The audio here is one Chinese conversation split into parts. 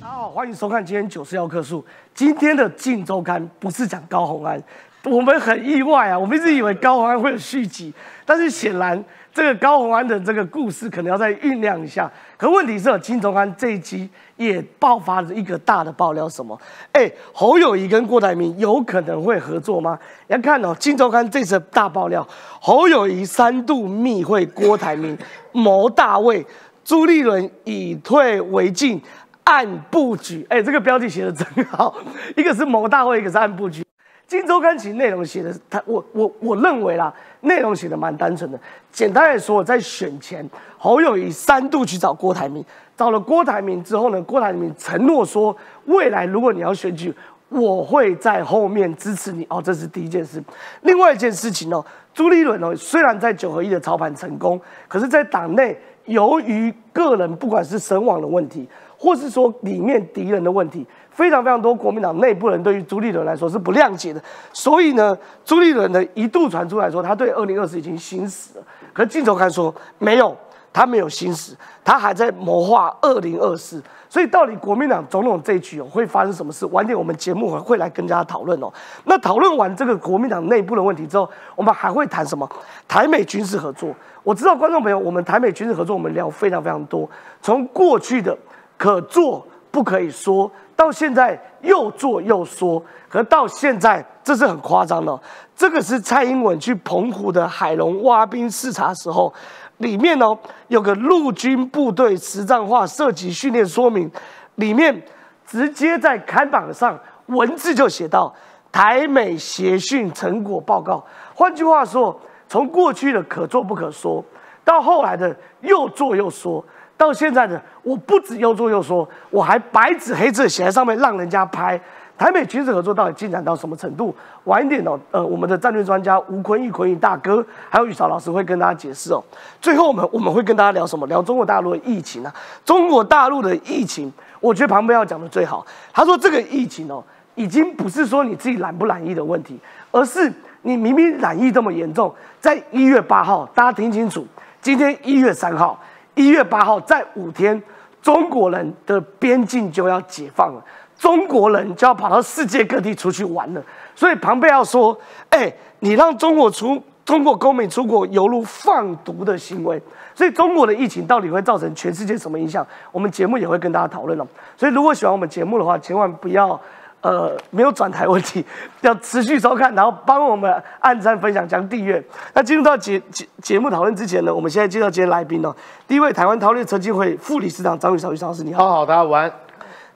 大家好，欢迎收看今天九四幺棵树。今天的《镜周刊》不是讲高洪安，我们很意外啊，我们一直以为高洪安会有续集，但是显然这个高洪安的这个故事可能要再酝酿一下。可问题是，《金周刊》这一集也爆发了一个大的爆料，什么？哎，侯友谊跟郭台铭有可能会合作吗？你要看哦，《金周刊》这次大爆料，侯友谊三度密会郭台铭，谋大位，朱立伦以退为进，按布局。哎，这个标题写的真好，一个是谋大会，一个是按布局。《金周刊》其内容写的，他我我我认为啦，内容写的蛮单纯的。简单来说，在选前，侯友谊三度去找郭台铭，找了郭台铭之后呢，郭台铭承诺说，未来如果你要选举，我会在后面支持你。哦，这是第一件事。另外一件事情哦，朱立伦哦，虽然在九合一的操盘成功，可是，在党内由于个人不管是神往的问题，或是说里面敌人的问题。非常非常多国民党内部人对于朱立伦来说是不谅解的，所以呢，朱立伦呢一度传出来说他对二零二四已经心死了。可是镜头看说没有，他没有心死，他还在谋划二零二四。所以到底国民党总统这一局哦会发生什么事？晚点我们节目会来跟大家讨论哦。那讨论完这个国民党内部的问题之后，我们还会谈什么？台美军事合作。我知道观众朋友，我们台美军事合作我们聊非常非常多，从过去的可做不可以说。到现在又做又说，可到现在这是很夸张的。这个是蔡英文去澎湖的海龙挖冰视察时候，里面哦有个陆军部队实战化射击训练说明，里面直接在刊板上文字就写到台美协训成果报告。换句话说，从过去的可做不可说，到后来的又做又说。到现在呢我不止又做又说，我还白纸黑字写在上面，让人家拍台美军事合作到底进展到什么程度？晚一点哦，呃，我们的战略专家吴坤玉、坤玉大哥，还有宇潮老师会跟大家解释哦。最后我们我们会跟大家聊什么？聊中国大陆的疫情啊。中国大陆的疫情，我觉得旁边要讲的最好。他说这个疫情哦，已经不是说你自己染不染疫的问题，而是你明明染疫这么严重，在一月八号，大家听清楚，今天一月三号。一月八号，在五天，中国人的边境就要解放了，中国人就要跑到世界各地出去玩了。所以庞贝要说：“哎，你让中国出中国公民出国，犹如放毒的行为。”所以中国的疫情到底会造成全世界什么影响？我们节目也会跟大家讨论了。所以如果喜欢我们节目的话，千万不要。呃，没有转台问题，要持续收看，然后帮我们按赞、分享、加订阅。那进入到节节节目讨论之前呢，我们现在介绍今天来宾哦。第一位，台湾韬略基金会副理事长张宇超，宇超老师你好。好，大家午安。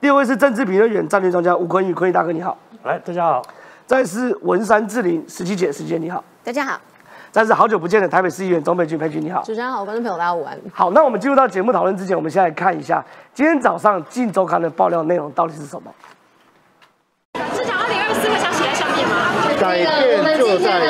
第二位是政治评论员、战略专家吴坤宇，坤宇大哥你好。来，大家好。再是文山志玲，十七姐，十七姐你好。大家好。再是好久不见的台北市议员钟佩君，佩君你好。主持人好，观众朋友大家午安。好，那我们进入到节目讨论之前，我们先来看一下今天早上《镜周刊》的爆料内容到底是什么。改变就在。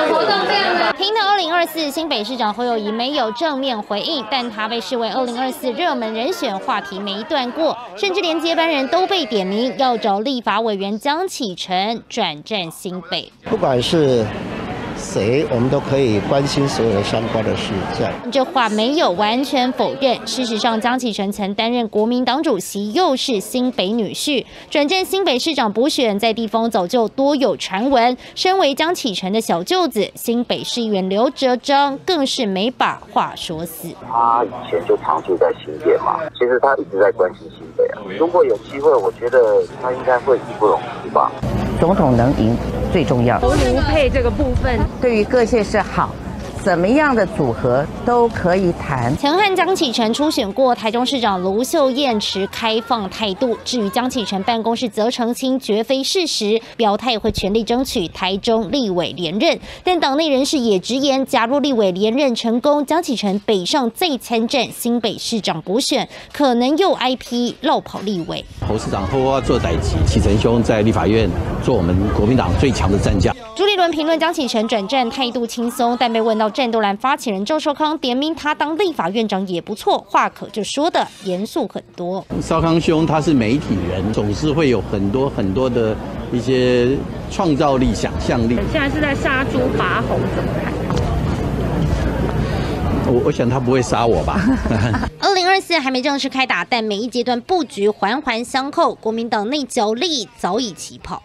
听到二零二四新北市长侯友谊没有正面回应，但他被视为二零二四热门人选，话题没断过，甚至连接班人都被点名，要找立法委员江启臣转战新北。不管是。谁，我们都可以关心所有的相关的事项。这话没有完全否认。事实上，江启臣曾担任国民党主席，又是新北女婿，转战新北市长补选，在地方早就多有传闻。身为江启臣的小舅子，新北市议员刘哲章更是没把话说死。他以前就常住在新北嘛，其实他一直在关心新北啊。如果有机会，我觉得他应该会义不容辞吧。总统能赢最重要。头颅配这个部分，对于各县是好。怎么样的组合都可以谈。曾和江启臣初选过台中市长卢秀燕持开放态度，至于江启臣办公室则澄清绝非事实，表态会全力争取台中立委连任。但党内人士也直言，假如立委连任成功，江启臣北上再参战新北市长补选，可能又挨批绕跑立委。侯市长偷挖做歹旗，启臣兄在立法院做我们国民党最强的战将。朱立伦评论江启臣转战态度轻松，但被问到。战斗蓝发起人赵少康点名他当立法院长也不错，话可就说的严肃很多。少康兄他是媒体人，总是会有很多很多的一些创造力、想象力。现在是在杀猪拔猴，怎么看？我我想他不会杀我吧。二零二四还没正式开打，但每一阶段布局环环相扣，国民党内角力早已起跑。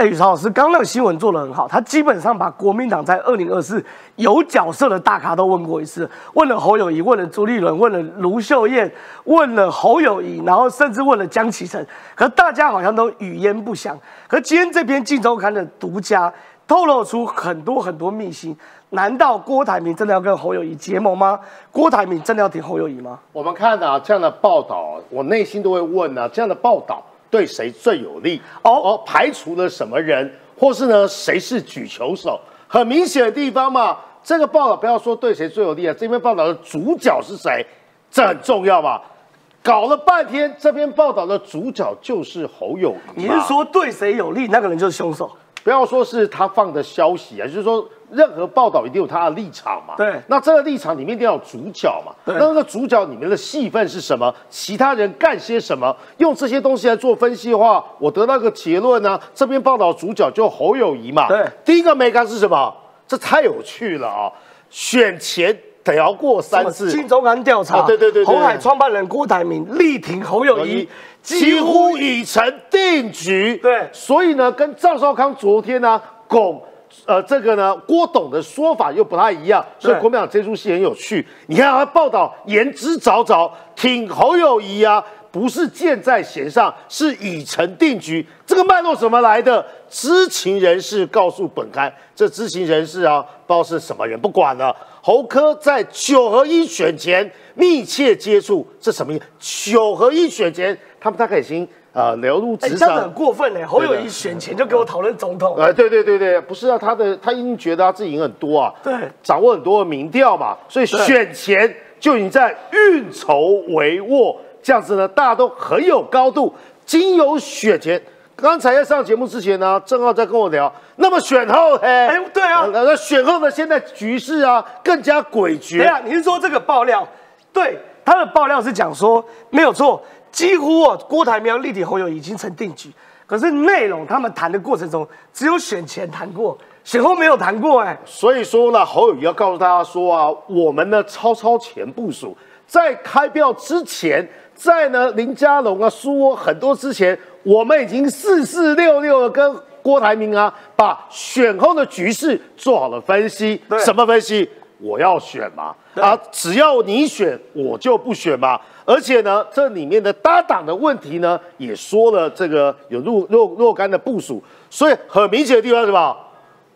哎，宇超老师，刚那个新闻做得很好，他基本上把国民党在二零二四有角色的大咖都问过一次，问了侯友谊，问了朱立伦，问了卢秀燕，问了侯友谊，然后甚至问了江启臣，可大家好像都语焉不详。可今天这篇《镜周刊》的独家透露出很多很多秘辛，难道郭台铭真的要跟侯友谊结盟吗？郭台铭真的要挺侯友谊吗？我们看啊，这样的报道，我内心都会问啊，这样的报道对谁最有利？哦哦，排除了什么人，或是呢谁是举球手？很明显的地方嘛，这个报道不要说对谁最有利啊，这篇报道的主角是谁，这很重要嘛？搞了半天，这篇报道的主角就是侯友。你是说对谁有利，那个人就是凶手？不要说是他放的消息啊，就是说任何报道一定有他的立场嘛。对那这个立场里面一定要有主角嘛。对那那个主角里面的戏份是什么？其他人干些什么？用这些东西来做分析的话，我得到一个结论呢、这篇报道主角就侯友谊嘛。对第一个美感是什么？这太有趣了啊！选前得要过三次，金周刊调查，哦对对对对红海创办人郭台铭力挺侯友谊，几乎已成定局。对所以呢，跟赵少康昨天呢拱。呃，这个呢，郭董的说法又不太一样，所以对国民党这出戏很有趣。你看他报道言之凿凿，挺侯友谊啊，不是箭在弦上，是已成定局。这个脉络怎么来的？知情人士告诉本刊，这知情人士啊，不知道是什么人，不管了。侯科在九合一选前密切接触，这什么意思？九合一选前，他们大概已经呃流入哎，职这样子很场。过分哎！侯友谊选前就给我讨论总统，呃，对对对对，不是啊，他的他已经觉得他自己赢很多啊，对掌握很多的民调嘛，所以对选前就已经在运筹帷幄，这样子呢，大家都很有高度。经由选前，刚才在上节目之前呢，正好在跟我聊，那么选后，哎哎对啊那那选后呢，现在局势啊更加诡谲。下，你是说这个爆料？对，他的爆料是讲说没有错，几乎哦，郭台铭要力挺侯友已经成定局，可是内容他们谈的过程中，只有选前谈过，选后没有谈过哎。所以说呢，侯友谊要告诉大家说啊，我们呢超超前部署，在开票之前，在呢林佳龙啊、苏窝很多之前，我们已经四四六六的跟郭台铭啊，把选后的局势做好了分析。什么分析？我要选嘛，啊，只要你选，我就不选嘛。而且呢，这里面的搭档的问题呢，也说了这个有若若若干的部署，所以很明显的地方是什么？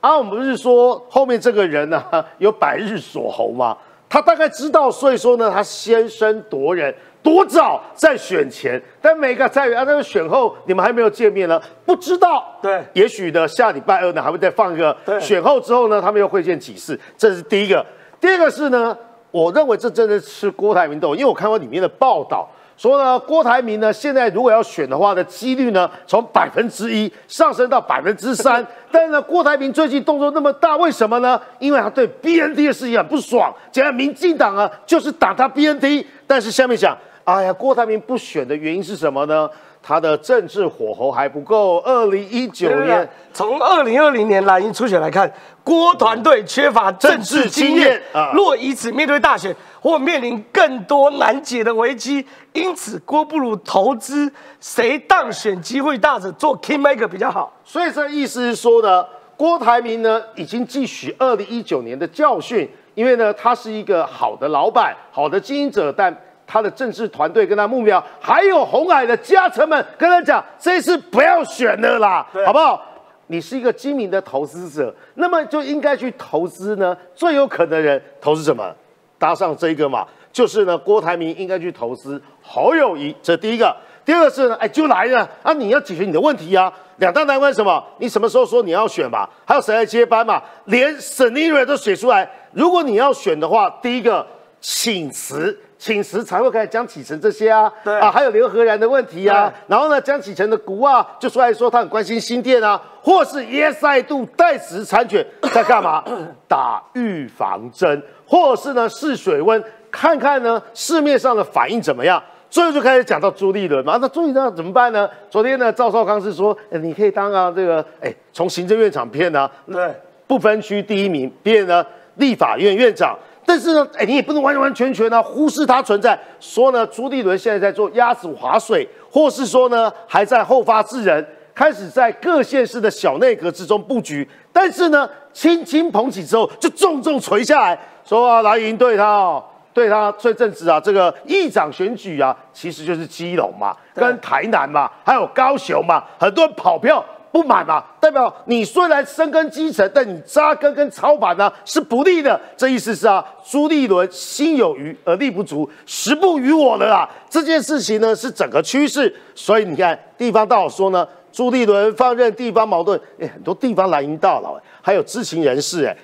啊，我们不是说后面这个人呢、有百日锁喉吗？他大概知道，所以说呢，他先声夺人，多早在选前，但每个在于啊，那个选后你们还没有见面呢，不知道。对也许呢，下礼拜二呢还会再放一个对选后之后呢，他们又会见几次，这是第一个。第二个是呢，我认为这真的是郭台铭斗，因为我看过里面的报道。说呢，郭台铭呢，现在如果要选的话的几率呢，从百分之一上升到百分之三。但是呢，郭台铭最近动作那么大，为什么呢？因为他对 BNT 的事情很不爽，讲民进党啊就是打他 BNT。但是下面讲，哎呀，郭台铭不选的原因是什么呢？他的政治火候还不够。二零一九年，从二零二零年蓝营初选来看，郭团队缺乏政治经验验啊若以此面对大选，或面临更多难解的危机，因此郭不如投资谁当选机会大者做 kingmaker 比较好。所以这意思是说呢，郭台铭呢已经汲取二零一九年的教训，因为呢他是一个好的老板、好的经营者，但他的政治团队跟他目标，还有红海的家臣们跟他讲，这一次不要选了啦，好不好？你是一个精明的投资者，那么就应该去投资呢最有可能的人，投资什么？搭上这个嘛，就是呢，郭台铭应该去投资侯友谊，这第一个。第二个是呢，哎，就来了啊！你要解决你的问题啊。两大难关什么？你什么时候说你要选嘛？还有谁来接班嘛？连沈丽瑞都写出来。如果你要选的话，第一个请辞，请时才会开始江启臣这些啊，对啊，还有刘和然的问题啊。然后呢，江启臣的股啊，就出来说他很关心新店啊，或是耶赛度代持参选在干嘛？打预防针，或者是呢试水温，看看呢市面上的反应怎么样。最后就开始讲到朱立伦嘛，那朱立伦怎么办呢？昨天呢，赵少康是说，呃你可以当啊这个，哎，从行政院长变啊，对，不分区第一名变呢立法院院长。但是呢，哎，你也不能完完全全呢忽视它存在。说呢，朱立伦现在在做鸭子划水，或是说呢，还在后发制人，开始在各县市的小内阁之中布局。但是呢，轻轻捧起之后，就重重垂下来，说啊，蓝营对他哦。对他这阵子啊，这个议长选举啊，其实就是基隆嘛，跟台南嘛，还有高雄嘛，很多人跑票不满嘛，代表你虽然深耕基层，但你扎根跟操盘呢是不利的。这意思是啊，朱立伦心有余而力不足，时不与我了啊。这件事情呢是整个趋势，所以你看地方大佬说呢，朱立伦放任地方矛盾，哎，很多地方蓝营大佬，还有知情人士，哎。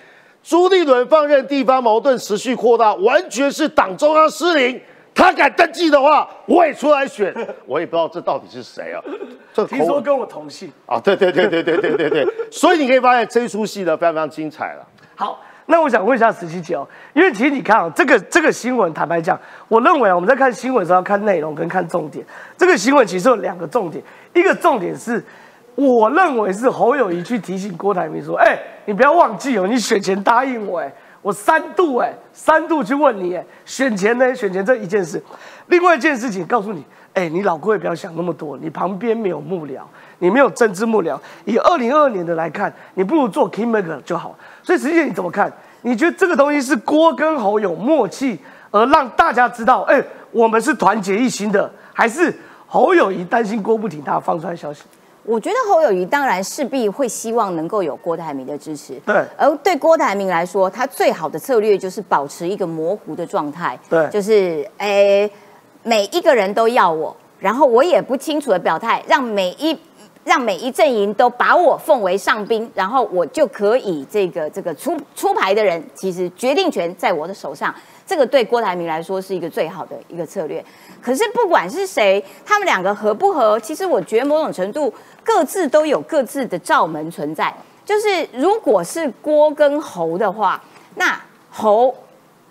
朱立伦放任地方矛盾持续扩大，完全是党中央失灵。他敢登记的话，我也出来选。我也不知道这到底是谁啊？这听说跟我同姓啊？对对对对对对对对。所以你可以发现这一出戏呢，非常非常精彩了。好，那我想问一下十七姐哦，因为其实你看啊，这个这个新闻，坦白讲，我认为啊，我们在看新闻的时候要看内容跟看重点。这个新闻其实有两个重点，一个重点是。我认为是侯友谊去提醒郭台铭说：“哎，你不要忘记哦，你选前答应我，哎，我三度，哎，三度去问你，哎，选钱呢，选钱这一件事，另外一件事情告诉你，哎，你老郭也不要想那么多，你旁边没有幕僚，你没有政治幕僚，以二零二二年的来看，你不如做 Kingmaker 就好。所以实际上你怎么看？你觉得这个东西是郭跟侯有默契，而让大家知道，哎，我们是团结一心的，还是侯友谊担心郭不挺他放出来消息？”我觉得侯友谊当然势必会希望能够有郭台铭的支持，对。而对郭台铭来说，他最好的策略就是保持一个模糊的状态，对。就是诶，每一个人都要我，然后我也不清楚的表态，让每一让每一阵营都把我奉为上宾，然后我就可以这个这个出出牌的人，其实决定权在我的手上。这个对郭台铭来说是一个最好的一个策略。可是不管是谁，他们两个合不合，其实我觉得某种程度。各自都有各自的罩门存在，就是如果是郭跟侯的话，那侯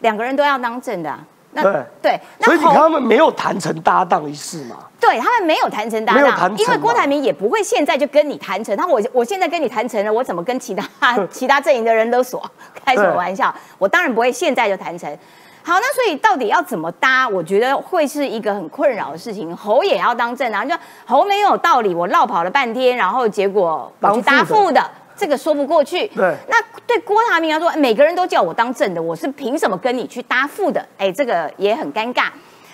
两个人都要当正的，那对，所以你看他们没有谈成搭档一事嘛？对他们没有谈成搭档，因为郭台铭也不会现在就跟你谈成，他我我现在跟你谈成了，我怎么跟其他其他阵营的人都说开什么玩笑？我当然不会现在就谈成。好，那所以到底要怎么搭？我觉得会是一个很困扰的事情。侯也要当正啊，就侯没有道理，我绕跑了半天，然后结果我去搭副的，这个说不过去。对，那对郭台铭来说，每个人都叫我当正的，我是凭什么跟你去搭副的？哎，这个也很尴尬。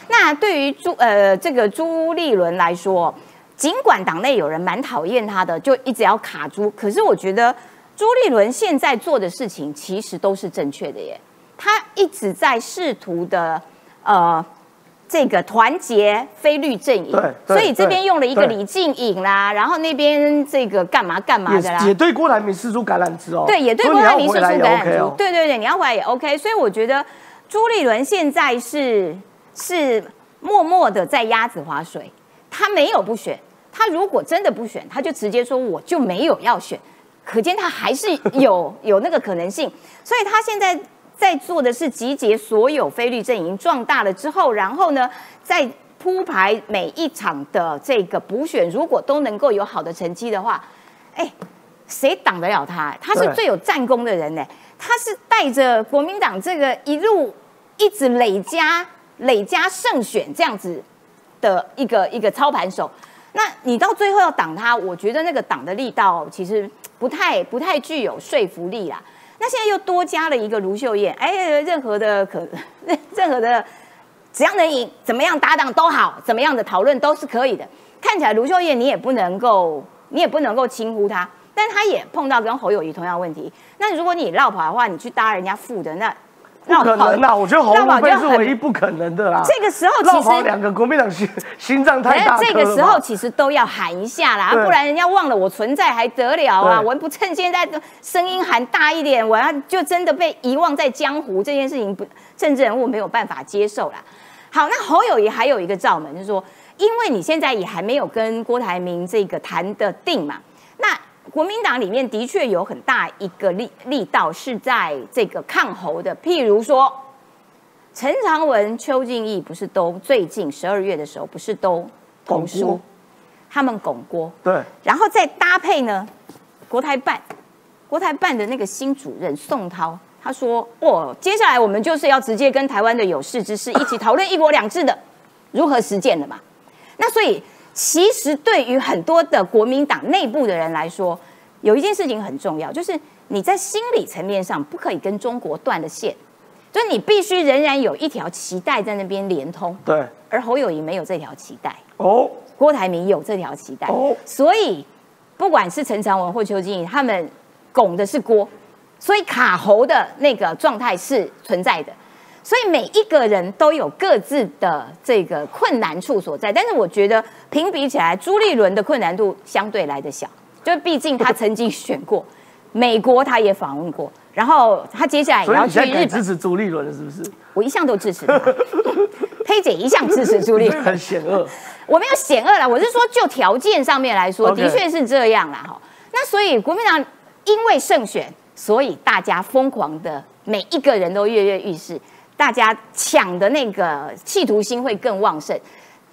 那对于朱呃这个朱立伦来说，尽管党内有人蛮讨厌他的，就一直要卡朱，可是我觉得朱立伦现在做的事情其实都是正确的耶。他一直在试图的，呃，这个团结非律阵营，所以这边用了一个李静颖啦，然后那边这个干嘛干嘛的啦，也对郭台铭施出橄榄枝哦，对，也对郭台铭施出橄榄枝，对对对，你要回来也 OK，所以我觉得朱立伦现在是是默默的在鸭子划水，他没有不选，他如果真的不选，他就直接说我就没有要选，可见他还是有有那个可能性，所以他现在。在做的是集结所有菲律阵营壮大了之后，然后呢，再铺排每一场的这个补选，如果都能够有好的成绩的话，哎，谁挡得了他？他是最有战功的人呢，他是带着国民党这个一路一直累加累加胜选这样子的一个一个操盘手。那你到最后要挡他，我觉得那个挡的力道其实不太不太具有说服力啦。他现在又多加了一个卢秀燕，哎，任何的可，任 任何的只要能赢，怎么样搭档都好，怎么样的讨论都是可以的。看起来卢秀燕你也不能够，你也不能够轻忽她，但她也碰到跟侯友谊同样问题。那如果你绕跑的话，你去搭人家副的那。不可能啦！我觉得侯友谊是唯一不可能的啦。这个时候其实两个国民党心心脏太大这个时候其实都要喊一下啦，不然人家忘了我存在还得了啊！我不趁现在的声音喊大一点，我要就真的被遗忘在江湖这件事情，不政治人物没有办法接受啦。好，那侯友谊还有一个罩门，就是说，因为你现在也还没有跟郭台铭这个谈的定嘛，那。国民党里面的确有很大一个力力道是在这个抗侯的，譬如说陈长文、邱敬义不是都最近十二月的时候不是都拱书，他们拱郭，对，然后再搭配呢国台办，国台办的那个新主任宋涛，他说：“哦，接下来我们就是要直接跟台湾的有识之士一起讨论一国两制的如何实践的嘛。”那所以其实对于很多的国民党内部的人来说，有一件事情很重要，就是你在心理层面上不可以跟中国断了线，就是你必须仍然有一条脐带在那边连通。对，而侯友谊没有这条脐带。哦，郭台铭有这条脐带。哦，所以不管是陈长文或邱金怡，他们拱的是郭，所以卡侯的那个状态是存在的。所以每一个人都有各自的这个困难处所在，但是我觉得评比起来，朱立伦的困难度相对来的小，就毕竟他曾经选过美国，他也访问过，然后他接下来也要去日本支持朱立伦是不是？我一向都支持他，佩姐一向支持朱立伦，很险恶。我没有险恶啦，我是说就条件上面来说，的确是这样啦哈。那所以国民党因为胜选，所以大家疯狂的每一个人都跃跃欲试。大家抢的那个企图心会更旺盛，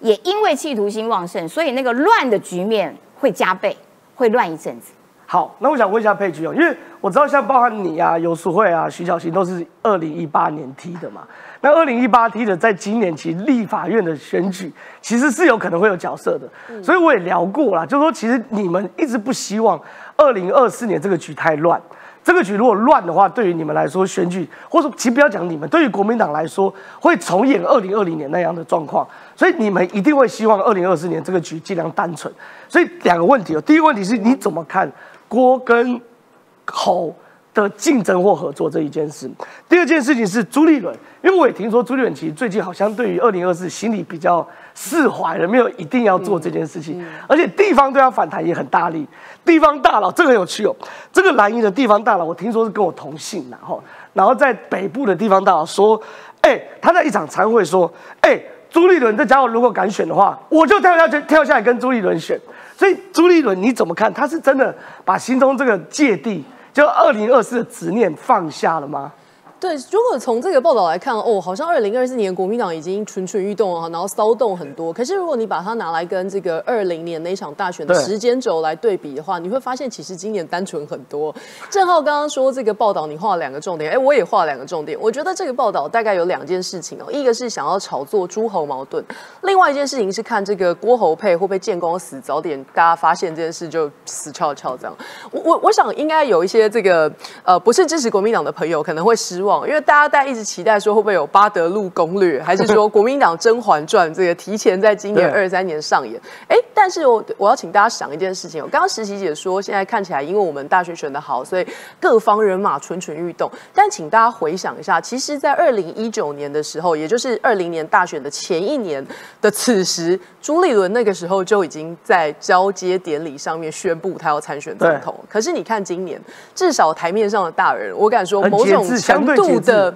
也因为企图心旺盛，所以那个乱的局面会加倍，会乱一阵子。好，那我想问一下佩菊哦，因为我知道像包含你啊、游淑慧啊、徐小琴都是二零一八年踢的嘛。那二零一八踢的，在今年其实立法院的选举其实是有可能会有角色的，所以我也聊过了，就是说其实你们一直不希望二零二四年这个局太乱。这个局如果乱的话，对于你们来说选举，或者说其实不要讲你们，对于国民党来说会重演二零二零年那样的状况，所以你们一定会希望二零二四年这个局尽量单纯。所以两个问题哦，第一个问题是你怎么看郭跟侯？的竞争或合作这一件事，第二件事情是朱立伦，因为我也听说朱立伦其实最近好像对于二零二四心里比较释怀了，没有一定要做这件事情，而且地方对他反弹也很大力。地方大佬这个很有趣哦，这个蓝营的地方大佬，我听说是跟我同姓然后然后在北部的地方大佬说，哎，他在一场参会说，哎，朱立伦这家伙如果敢选的话，我就跳下去跳下来跟朱立伦选。所以朱立伦你怎么看？他是真的把心中这个芥蒂？就二零二四的执念放下了吗？对，如果从这个报道来看，哦，好像二零二四年国民党已经蠢蠢欲动啊，然后骚动很多。可是如果你把它拿来跟这个二零年那场大选的时间轴来对比的话，你会发现其实今年单纯很多。郑浩刚刚说这个报道，你画了两个重点，哎，我也画了两个重点。我觉得这个报道大概有两件事情哦，一个是想要炒作诸侯矛盾，另外一件事情是看这个郭侯配会不会见光死，早点大家发现这件事就死翘翘这样。我我我想应该有一些这个呃不是支持国民党的朋友可能会失望。因为大家在一直期待说会不会有巴德路攻略，还是说国民党《甄嬛传》这个提前在今年二三年上演？哎，但是我我要请大家想一件事情。我刚刚实习姐说，现在看起来因为我们大学选的好，所以各方人马蠢蠢欲动。但请大家回想一下，其实，在二零一九年的时候，也就是二零年大选的前一年的此时，朱立伦那个时候就已经在交接典礼上面宣布他要参选总统。可是你看今年，至少台面上的大人，我敢说某种程度。度的。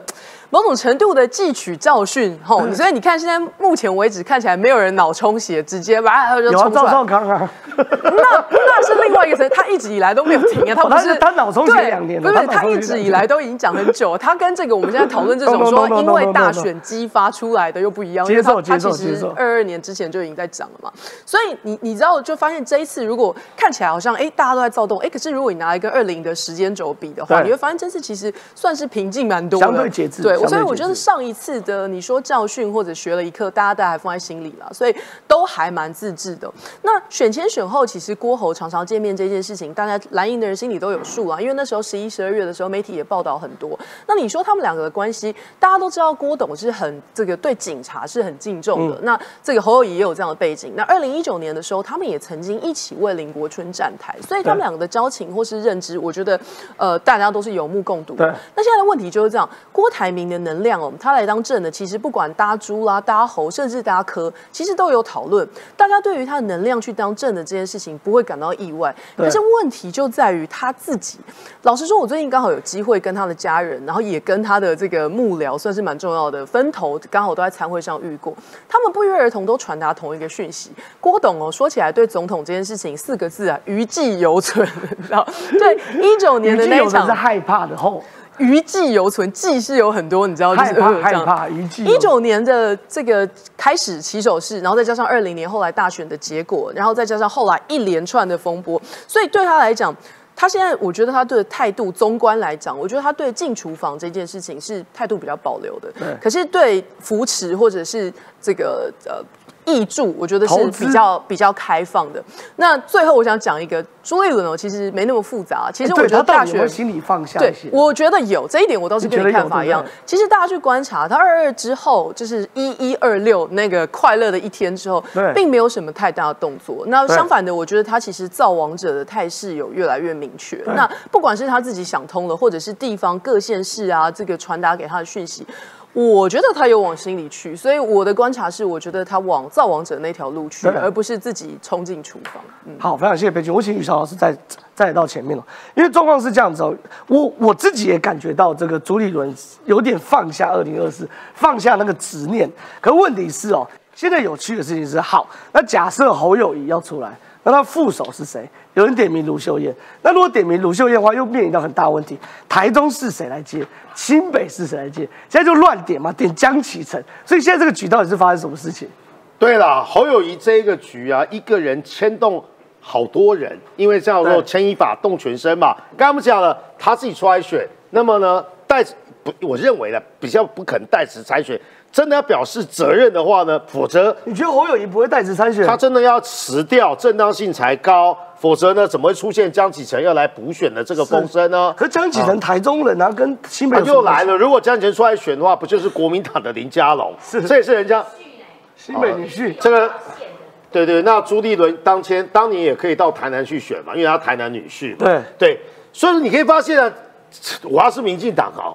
某种程度的汲取教训，吼，所以你看，现在目前为止看起来没有人脑充血，直接哇就冲出来。赵少康啊，那那是另外一个层，他一直以来都没有停啊，他不是他脑充血两年，不是他一直以来都已经讲很久，他跟这个我们现在讨论这种说 因为大选激发出来的又不一样，因为他他其实二二年之前就已经在讲了嘛，所以你你知道就发现这一次如果看起来好像哎大家都在躁动，哎可是如果你拿一个二零的时间轴比的话，你会发现这次其实算是平静蛮多，相对节制，对。所以我觉得上一次的你说教训或者学了一课，大家都还放在心里了，所以都还蛮自制的。那选前选后，其实郭侯常常见面这件事情，大家蓝营的人心里都有数啊。因为那时候十一、十二月的时候，媒体也报道很多。那你说他们两个的关系，大家都知道郭董是很这个对警察是很敬重的。那这个侯友谊也有这样的背景。那二零一九年的时候，他们也曾经一起为林国春站台，所以他们两个的交情或是认知，我觉得呃大家都是有目共睹。对。那现在的问题就是这样，郭台铭。的能量哦，他来当正的，其实不管搭猪啦、搭猴，甚至搭科，其实都有讨论。大家对于他的能量去当正的这件事情，不会感到意外。可是问题就在于他自己。老实说，我最近刚好有机会跟他的家人，然后也跟他的这个幕僚，算是蛮重要的分头，刚好都在参会上遇过。他们不约而同都传达同一个讯息：郭董哦，说起来对总统这件事情四个字啊，余悸犹存。然后对一九年的那一场是害怕的后。余悸犹存，记是有很多，你知道，就是害怕余悸。一九年的这个开始起手式，然后再加上二零年后来大选的结果，然后再加上后来一连串的风波，所以对他来讲，他现在我觉得他的态度，综观来讲，我觉得他对进厨房这件事情是态度比较保留的。对可是对扶持或者是这个呃益助，我觉得是比较比较开放的。那最后我想讲一个朱立伦哦，其实没那么复杂。其实我觉得大学心里放下对一些，？我觉得有这一点，我倒是跟你看法一样对对。其实大家去观察，他二二之后，就是一一二六那个快乐的一天之后对，并没有什么太大的动作。那相反的，我觉得他其实造王者的态势有越来越明确。那不管是他自己想通了，或者是地方各县市啊，这个传达给他的讯息。我觉得他有往心里去，所以我的观察是，我觉得他往造王者那条路去，而不是自己冲进厨房。嗯，好，非常谢谢裴军。我请宇潮老师再再到前面了，因为状况是这样子哦，我我自己也感觉到这个朱立伦有点放下二零二四，放下那个执念。可问题是哦，现在有趣的事情是，好，那假设侯友谊要出来，那他副手是谁？有人点名卢秀燕，那如果点名卢秀燕的话，又面临到很大问题，台中是谁来接？新北是谁来接？现在就乱点嘛，点江启臣。所以现在这个局到底是发生什么事情？对了，侯友谊这一个局啊，一个人牵动好多人，因为叫做对牵一发动全身嘛。刚刚我们讲了，他自己出来选，那么呢，代不，我认为呢，比较不可能代持参选。真的要表示责任的话呢，否则你觉得侯友谊不会代职参选？他真的要辞掉，正当性才高，否则呢，怎么会出现江启臣要来补选的这个风声呢？可江启臣台中人啊，跟新北又来了。如果江启臣出来选的话，不就是国民党的林佳龙？是这也是人家新北女婿。这个，对对，那朱立伦当天当年也可以到台南去选嘛，因为他台南女婿嘛。对对，所以你可以发现啊，我要是民进党啊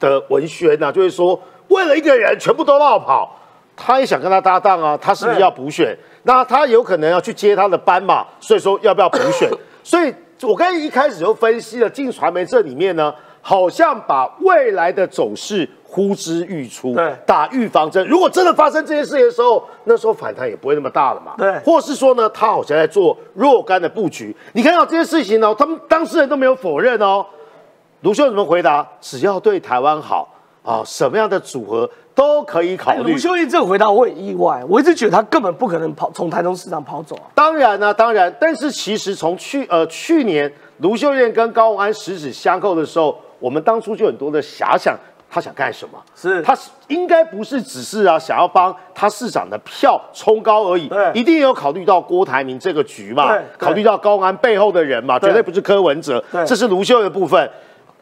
的文宣呢、啊，就会说为了一个人全部都绕跑，他也想跟他搭档啊，他是不是要补选？那他有可能要去接他的班嘛，所以说要不要补选？所以我刚才一开始就分析了，进传媒这里面呢，好像把未来的走势呼之欲出，对打预防针。如果真的发生这些事情的时候，那时候反弹也不会那么大了嘛。对或是说呢，他好像在做若干的布局。你看到这些事情呢，他们当事人都没有否认哦。卢秀怎么回答？只要对台湾好啊，什么样的组合都可以考虑哎卢。秀燕这个回答我很意外，我一直觉得他根本不可能跑从台中市场跑走啊。当然呢、当然，但是其实从去呃去年卢秀燕跟高虹安十指相扣的时候，我们当初就很多的遐想，他想干什么？是他是应该不是只是啊想要帮他市长的票冲高而已对，一定有考虑到郭台铭这个局嘛考虑到高虹安背后的人嘛，对绝对不是柯文哲对，这是卢秀燕的部分。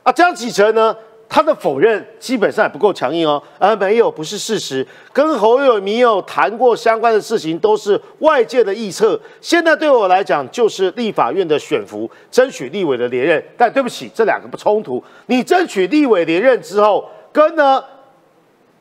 啊，江启臣呢？他的否认基本上也不够强硬哦，而没有不是事实，跟侯友谊有谈过相关的事情，都是外界的臆测。现在对我来讲，就是立法院的选服，争取立委的连任。但对不起，这两个不冲突。你争取立委连任之后，跟呢，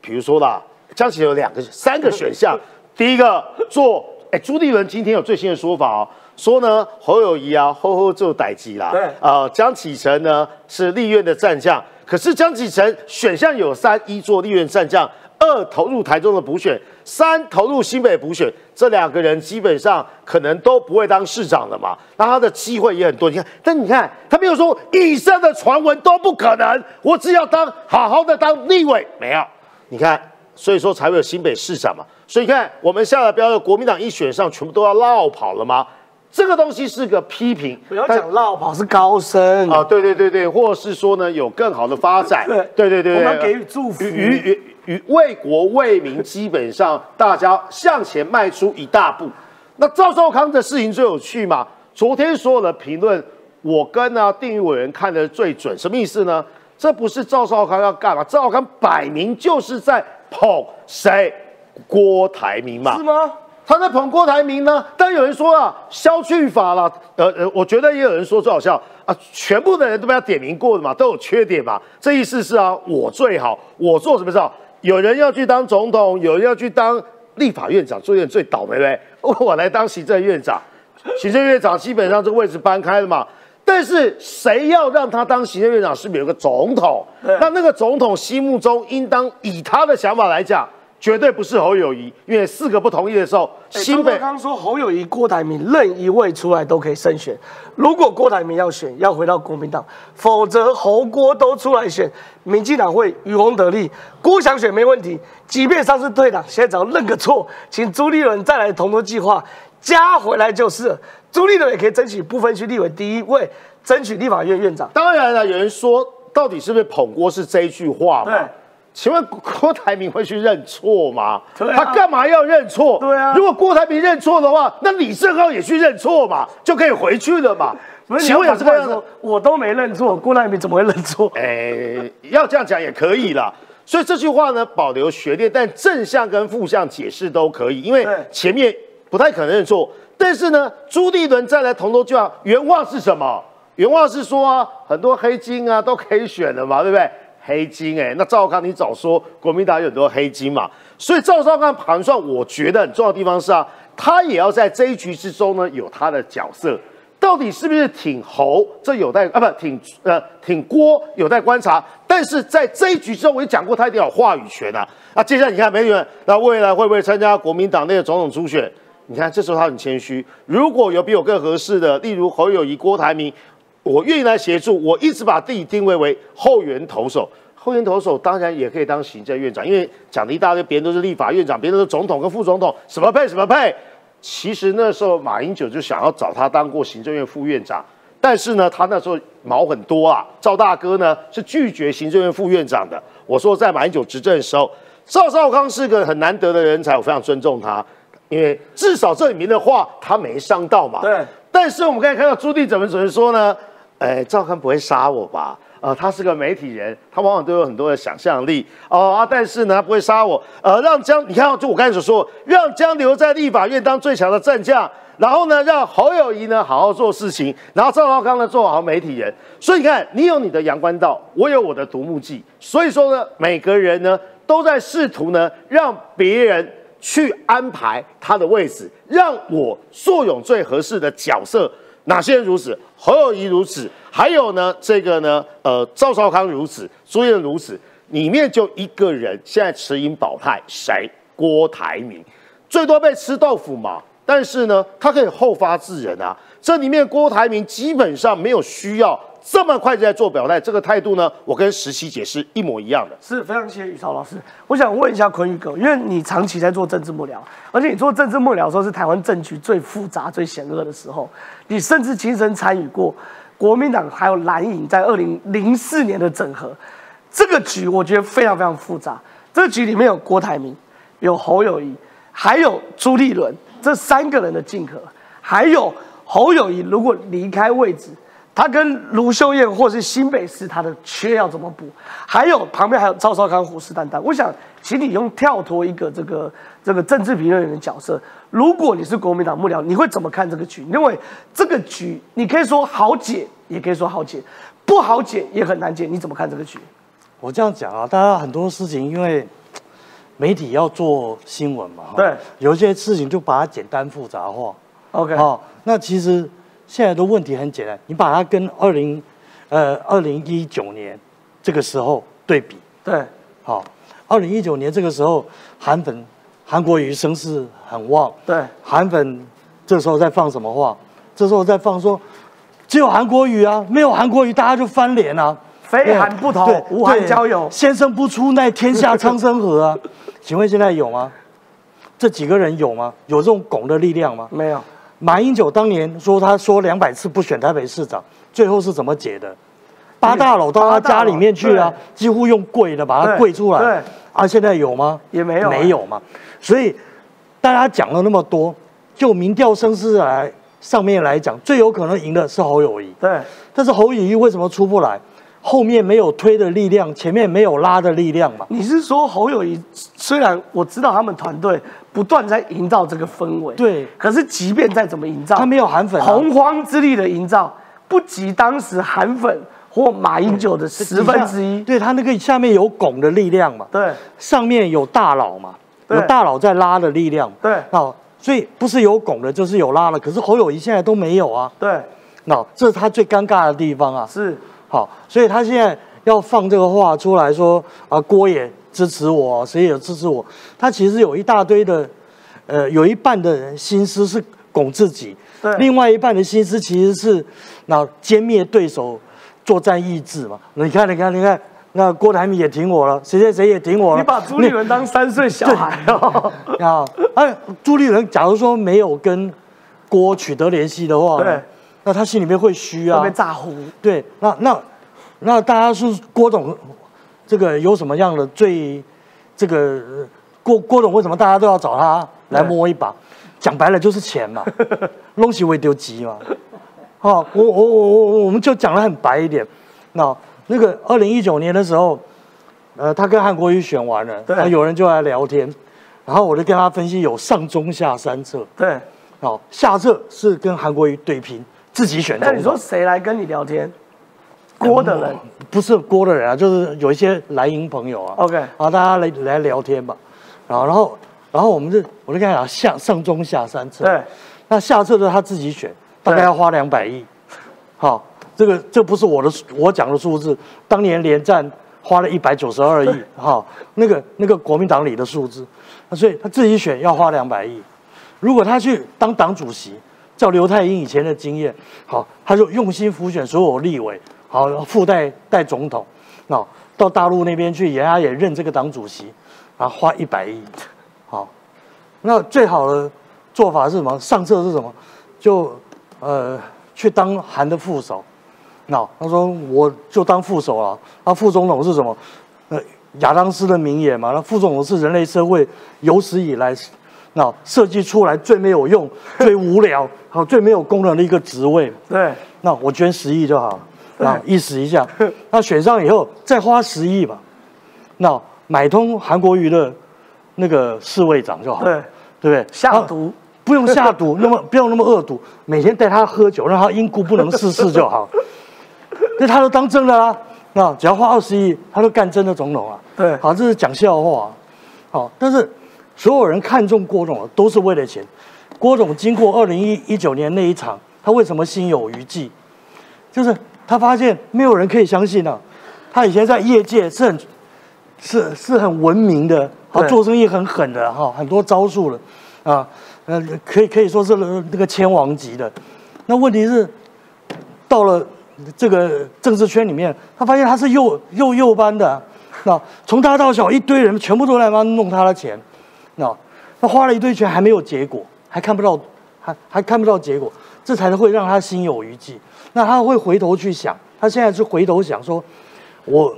比如说啦，江启臣有两个、三个选项，第一个做，哎，朱立伦今天有最新的说法哦，说呢侯友谊啊，吼吼做歹机啦，对。呃，江启臣呢是立院的战将，可是江启臣选项有三：一做立院战将，二投入台中的补选，三投入新北补选。这两个人基本上可能都不会当市长的嘛，那他的机会也很多。你看，但你看他没有说以上的传闻都不可能，我只要当好好的当立委，没有。你看，所以说才会有新北市长嘛。所以你看，我们下了标的国民党一选上，全部都要绕跑了吗？这个东西是个批评，不要但讲绕跑是高升啊，对对对对，或是说呢有更好的发展，对对对对，我们要给予祝福与与与与为国为民，基本上大家向前迈出一大步。那赵少康的事情最有趣嘛？昨天所有的评论，我跟呢定于委员看的最准，什么意思呢？这不是赵少康要干嘛？赵少康摆明就是在捧谁？郭台铭嘛？是吗？他在捧郭台铭呢，但有人说啊，消去法了，呃呃，我觉得也有人说最好笑啊，全部的人都被他点名过的嘛，都有缺点嘛，这意思是啊，我最好，我做什么事啊？有人要去当总统，有人要去当立法院长，做院最倒霉呗，我来当行政院长，行政院长基本上这个位置搬开了嘛。但是谁要让他当行政院长，是不是有个总统？那那个总统心目中应当以他的想法来讲，绝对不是侯友谊，因为四个不同意的时候，哎新北周刚说侯友谊、郭台铭任一位出来都可以胜选。如果郭台铭要选，要回到国民党；否则侯郭都出来选，民进党会渔翁得利。郭想选没问题，即便上次退党，现在只要认个错，请朱立伦再来同桌计划，加回来就是了。朱立伦也可以争取不分区立委第一位，争取立法院院长。当然了，有人说到底是不是捧郭是这一句话嘛？对。请问郭台铭会去认错吗？对、他干嘛要认错？对啊。如果郭台铭认错的话，那李正浩也去认错嘛，就可以回去了嘛。请问有这样说，我都没认错，郭台铭怎么会认错？哎，要这样讲也可以啦。所以这句话呢，保留悬念，但正向跟负向解释都可以，因为前面不太可能认错。但是呢，朱立伦再来同桌就要原话是什么？原话是说啊，很多黑金啊都可以选的嘛，对不对？黑金哎，那赵康你早说国民党有很多黑金嘛，所以赵少康盘算，我觉得很重要的地方是啊，他也要在这一局之中呢有他的角色，到底是不是挺侯，这有待啊不挺呃挺郭有待观察，但是在这一局之中，我也讲过他一定有话语权啊。那接下来你看美女们，那未来会不会参加国民党内的总统初选？你看这时候他很谦虚，如果有比我更合适的，例如侯友谊、郭台铭。我愿意来协助，我一直把自己定位为后援投手。后援投手当然也可以当行政院长，因为讲的一大堆，别人都是立法院长，别人都是总统跟副总统，什么配什么配。其实那时候马英九就想要找他当过行政院副院长，但是呢，他那时候毛很多啊。赵大哥呢是拒绝行政院副院长的。我说在马英九执政的时候，赵少康是个很难得的人才，我非常尊重他，因为至少这里面的话他没伤到嘛。对。但是我们可以看到朱棣怎么怎么说呢？哎，赵康不会杀我吧？呃，他是个媒体人，他往往都有很多的想象力哦啊！但是呢，他不会杀我。呃，让江，你看，就我刚才所说，让江留在立法院当最强的战将，然后呢，让侯友谊呢好好做事情，然后赵少康呢做好媒体人。所以你看，你有你的阳关道，我有我的独木记。所以说呢，每个人呢都在试图呢让别人去安排他的位置，让我坐拥最合适的角色。哪些人如此？侯友谊如此，还有呢？这个呢？呃，赵少康如此，朱燕如此，里面就一个人现在持盈保泰，谁？郭台铭，最多被吃豆腐嘛。但是呢，他可以后发制人啊。这里面郭台铭基本上没有需要。这么快就在做表态，这个态度呢，我跟十七姐是一模一样的。是非常谢谢宇超老师。我想问一下坤宇哥，因为你长期在做政治幕僚，而且你做政治幕僚的时候是台湾政局最复杂、最险恶的时候，你甚至亲身参与过国民党还有蓝营在二零零四年的整合，这个局我觉得非常非常复杂。这局里面有郭台铭，有侯友谊，还有朱立伦这三个人的竞合，还有侯友谊如果离开位置。他跟卢秀燕或是新北市，他的缺要怎么补？还有旁边还有赵少康虎视眈眈。我想，请你用跳脱一个这个这个政治评论员的角色，如果你是国民党幕僚，你会怎么看这个局？因为这个局，你可以说好解，也可以说好解，不好解也很难解。你怎么看这个局？我这样讲啊，大家很多事情，因为媒体要做新闻嘛，对，有些事情就把它简单复杂化。OK，好，那其实。现在的问题很简单，你把它跟二零，呃，二零一九年这个时候对比，对，好，二零一九年这个时候，韩粉韩国瑜声势很旺，对，韩粉这时候在放什么话？这时候在放说，只有韩国瑜啊，没有韩国瑜大家就翻脸啊，非韩不同，无韩交友，先生不出奈天下苍生何啊？请问现在有吗？这几个人有吗？有这种拱的力量吗？没有。马英九当年说，他说两百次不选台北市长，最后是怎么解的？八大佬到他家里面去啊，几乎用跪的把他跪出来。对啊，现在有吗？也没有，没有嘛。所以大家讲了那么多，就民调声势来上面来讲，最有可能赢的是侯友谊。对，但是侯友谊为什么出不来？后面没有推的力量，前面没有拉的力量嘛？你是说侯友谊？虽然我知道他们团队不断在营造这个氛围，对，可是即便再怎么营造，他没有韩粉，洪荒之力的营造不及当时韩粉或马英九的十分之一。对他那个下面有拱的力量嘛？对，上面有大佬嘛？有大佬在拉的力量。对，那所以不是有拱的，就是有拉的。可是侯友谊现在都没有啊。对，那这是他最尴尬的地方啊。是。好，所以他现在要放这个话出来说啊，郭也支持我，谁也支持我。他其实有一大堆的，呃，有一半的人心思是拱自己，对，另外一半的心思其实是那歼灭对手，作战意志嘛。你看，你看，你看，那郭台铭也挺我了，谁谁谁也挺我了。你把朱立伦当三岁小孩哦。啊，哎，朱立伦假如说没有跟郭取得联系的话，对，那他心里面会虚啊，会被炸糊。对，那那那大家是郭董，这个有什么样的最这个郭郭董为什么大家都要找他来摸一把？讲白了就是钱嘛，东西会丢急嘛。好，我我我我我们就讲的很白一点。那那个二零一九年的时候，呃，他跟韩国瑜选完了，对，有人就来聊天，然后我就跟他分析有上中下三策。对，好，下策是跟韩国瑜对拼，自己选。那你说谁来跟你聊天？郭的人不是郭的人啊，就是有一些莱茵朋友啊。OK，好，大家来来聊天吧。然后，然后，然后我们就我就跟他讲下上中下三策。对，那下策的他自己选，大概要花两百亿。好，这个这不是我的我讲的数字，当年连战花了一百九十二亿。哈，那个那个国民党里的数字，所以他自己选要花两百亿。如果他去当党主席，照刘太英以前的经验，好，他就用心辅选所有立委。好，附带带总统，那到大陆那边去，也他也任这个党主席，啊，花一百亿，好，那最好的做法是什么？上策是什么？就呃去当韩的副手，那他说我就当副手了。那副总统是什么？呃，亚当斯的名言嘛。那副总统是人类社会有史以来那设计出来最没有用、最无聊、好最没有功能的一个职位。对，那我捐十亿就好了。那意思一下，那选上以后再花十亿吧，那买通韩国瑜的那个侍卫长就好，对对不对？下毒不用下毒，那么不用那么恶毒，每天带他喝酒，让他因故不能逝世就好。那他都当真了啊，那只要花二十亿，他都干真的总统啊。对，好，这是讲笑话，好，但是所有人看中郭总都是为了钱。郭总经过二零一一九年那一场，他为什么心有余悸？就是。他发现没有人可以相信了。他以前在业界是很是是很文明的，他，做生意很狠的哈，很多招数了，啊，呃，可以可以说是那个千王级的。那问题是到了这个政治圈里面，他发现他是右右右班的，那从大到小一堆人全部都来帮弄他的钱，那他花了一堆钱还没有结果，还看不到还还看不到结果，这才会让他心有余悸。那他会回头去想，他现在是回头想说，我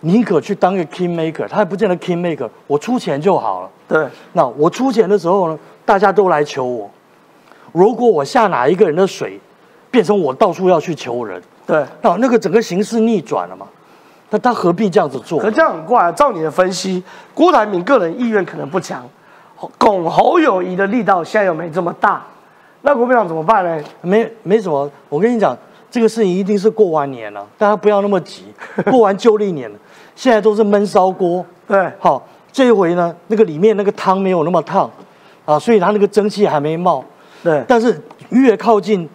宁可去当个 king maker，他也不见得 king maker，我出钱就好了。对，那我出钱的时候呢，大家都来求我。如果我下哪一个人的水，变成我到处要去求人，对，那那个整个形势逆转了嘛？那他何必这样子做？可这样很怪啊！照你的分析，郭台铭个人意愿可能不强，拱侯友谊的力道现在又没这么大。那国民党怎么办呢？没没什么，我跟你讲，这个事情一定是过完年了，大家不要那么急。过完旧历年了，现在都是闷烧锅。对，好，这一回呢，那个里面那个汤没有那么烫，啊，所以它那个蒸汽还没冒。对，但是越靠近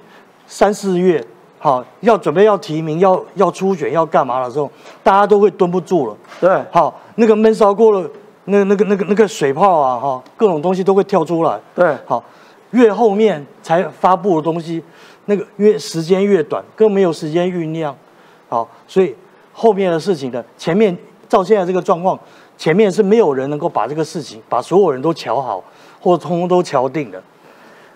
三四月，好，要准备要提名、要要初选、要干嘛的时候，大家都会蹲不住了。对，好，那个闷烧过了，那那个那个那个水泡啊，哈，各种东西都会跳出来。对，好。越后面才发布的东西，那个越时间越短，更没有时间酝酿，好，所以后面的事情的，前面照现在这个状况，前面是没有人能够把这个事情把所有人都瞧好，或者通通都瞧定的，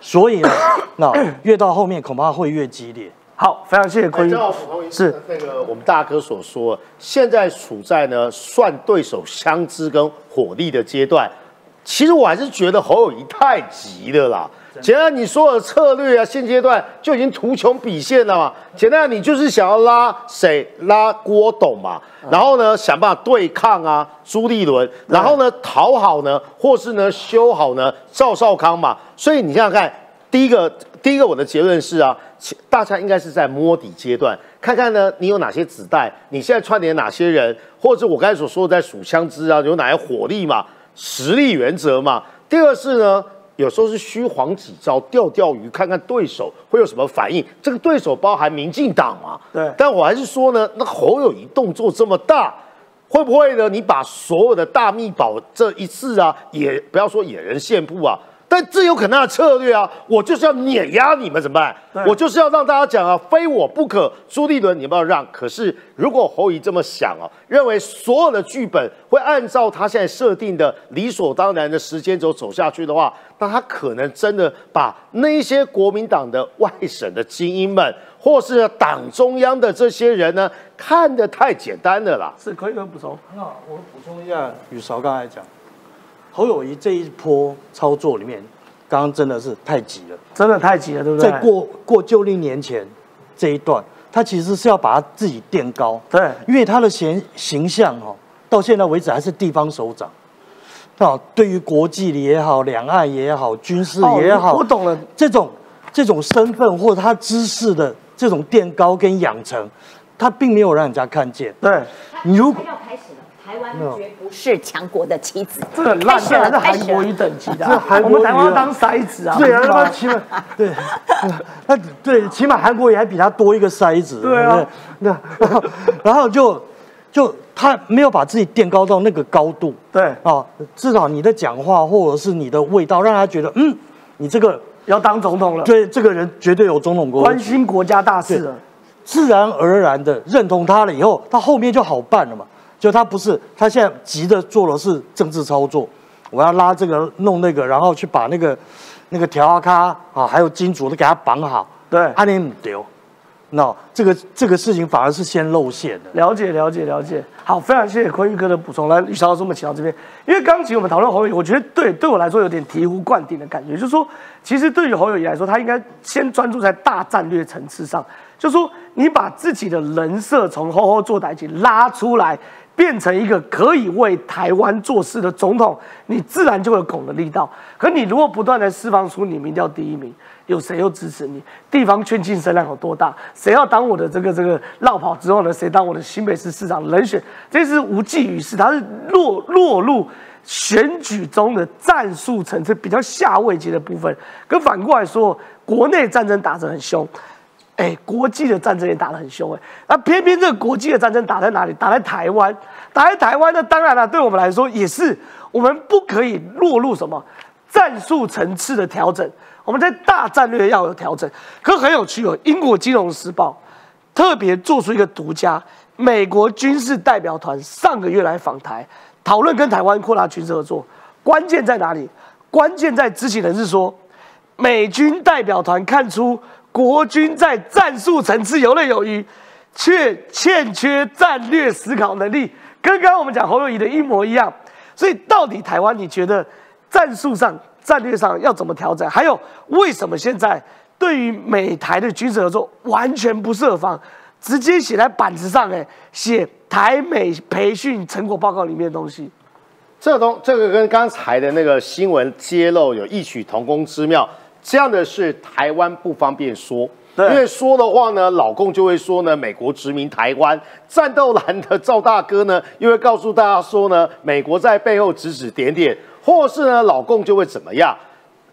所以呢，那越到后面恐怕会越激烈。好，非常谢谢坤正好补充一是那个我们大哥所说，现在处在呢算对手相知跟火力的阶段，其实我还是觉得侯友谊太急了啦。简单，你所有的策略啊，现阶段就已经图穷匕现了嘛。简单，你就是想要拉谁？拉郭董嘛。然后呢，想办法对抗啊朱立伦。然后呢，讨好呢，或是呢修好呢赵少康嘛。所以你想想看，第一个，第一个我的结论是啊，大家应该是在摸底阶段，看看呢你有哪些子弹，你现在串联哪些人，或者我刚才所说的在数枪支啊，有哪些火力嘛，实力原则嘛。第二是呢。有时候是虚晃几招，钓钓鱼，看看对手会有什么反应。这个对手包含民进党嘛？对。但我还是说呢，那侯友谊动作这么大，会不会呢？你把所有的大秘宝这一次啊，也不要说野人献布啊，但这有可能的策略啊，我就是要碾压你们，怎么办？我就是要让大家讲啊，非我不可。朱立伦，你不要让。可是如果侯怡这么想啊，认为所有的剧本会按照他现在设定的理所当然的时间轴走下去的话，那他可能真的把那些国民党的外省的精英们，或是党中央的这些人呢，看得太简单了啦。是可以补充。那我补充一下，宇韶刚才讲。侯友谊这一波操作里面，刚刚真的是太急了，真的太急了，对不对？在过过旧历年前这一段，他其实是要把他自己垫高，对，因为他的形形象哦，到现在为止还是地方首长，啊，对于国际也好，两岸也好，军事也好，我懂了，这种这种身份或者他知识的这种垫高跟养成，他并没有让人家看见。对，你如果要开始。台湾绝不是强国的棋子，这很烂，这是韩国一等级的。我们台湾当筛子啊，对啊，他起码 对，那对，起码韩国也还比他多一个筛子。对啊，那 然后就就他没有把自己垫高到那个高度。对啊，至少你的讲话或者是你的味道，让他觉得嗯，你这个要当总统了。对，这个人绝对有总统国关心国家大事了，自然而然的认同他了以后，他后面就好办了嘛。就他不是，他现在急的做的是政治操作，我要拉这个弄那个，然后去把那个那个条卡啊，还有金主都给他绑好。对，阿联不丢，那这个这个事情反而是先露馅的。了解了解了解，好，非常谢谢坤玉哥的补充。来，吕老师，我们请到这边，因为刚刚其实我们讨论侯友，我觉得对对我来说有点醍醐灌顶的感觉，就是说，其实对于侯友谊来说，他应该先专注在大战略层次上，就是说你把自己的人设从后后做台起拉出来。变成一个可以为台湾做事的总统，你自然就会拱的力道。可你如果不断的释放出你民调第一名，有谁又支持你？地方劝进声量有多大？谁要当我的这个这个绕跑之后呢？谁当我的新北市市长人选？这是无济于事，它是落落入选举中的战术层次比较下位阶的部分。跟反过来说，国内战争打得很凶。哎，国际的战争也打得很凶哎，那偏偏这个国际的战争打在哪里？打在台湾，打在台湾呢当然了，对我们来说也是，我们不可以落入什么战术层次的调整，我们在大战略要有调整。可很有趣哦，英国金融时报特别做出一个独家，美国军事代表团上个月来访台，讨论跟台湾扩大军事合作，关键在哪里？关键在知情人士说，美军代表团看出。国军在战术层次游刃有余，却欠缺战略思考能力，跟刚刚我们讲侯友谊的一模一样。所以，到底台湾你觉得战术上、战略上要怎么调整？还有，为什么现在对于美台的军事合作完全不设防，直接写在板子上？哎，写台美培训成果报告里面的东西。这东这个跟刚才的那个新闻揭露有异曲同工之妙。这样的是台湾不方便说，因为说的话呢，老共就会说呢，美国殖民台湾。战斗蓝的赵大哥呢，又会告诉大家说呢，美国在背后指指点点，或是呢，老共就会怎么样，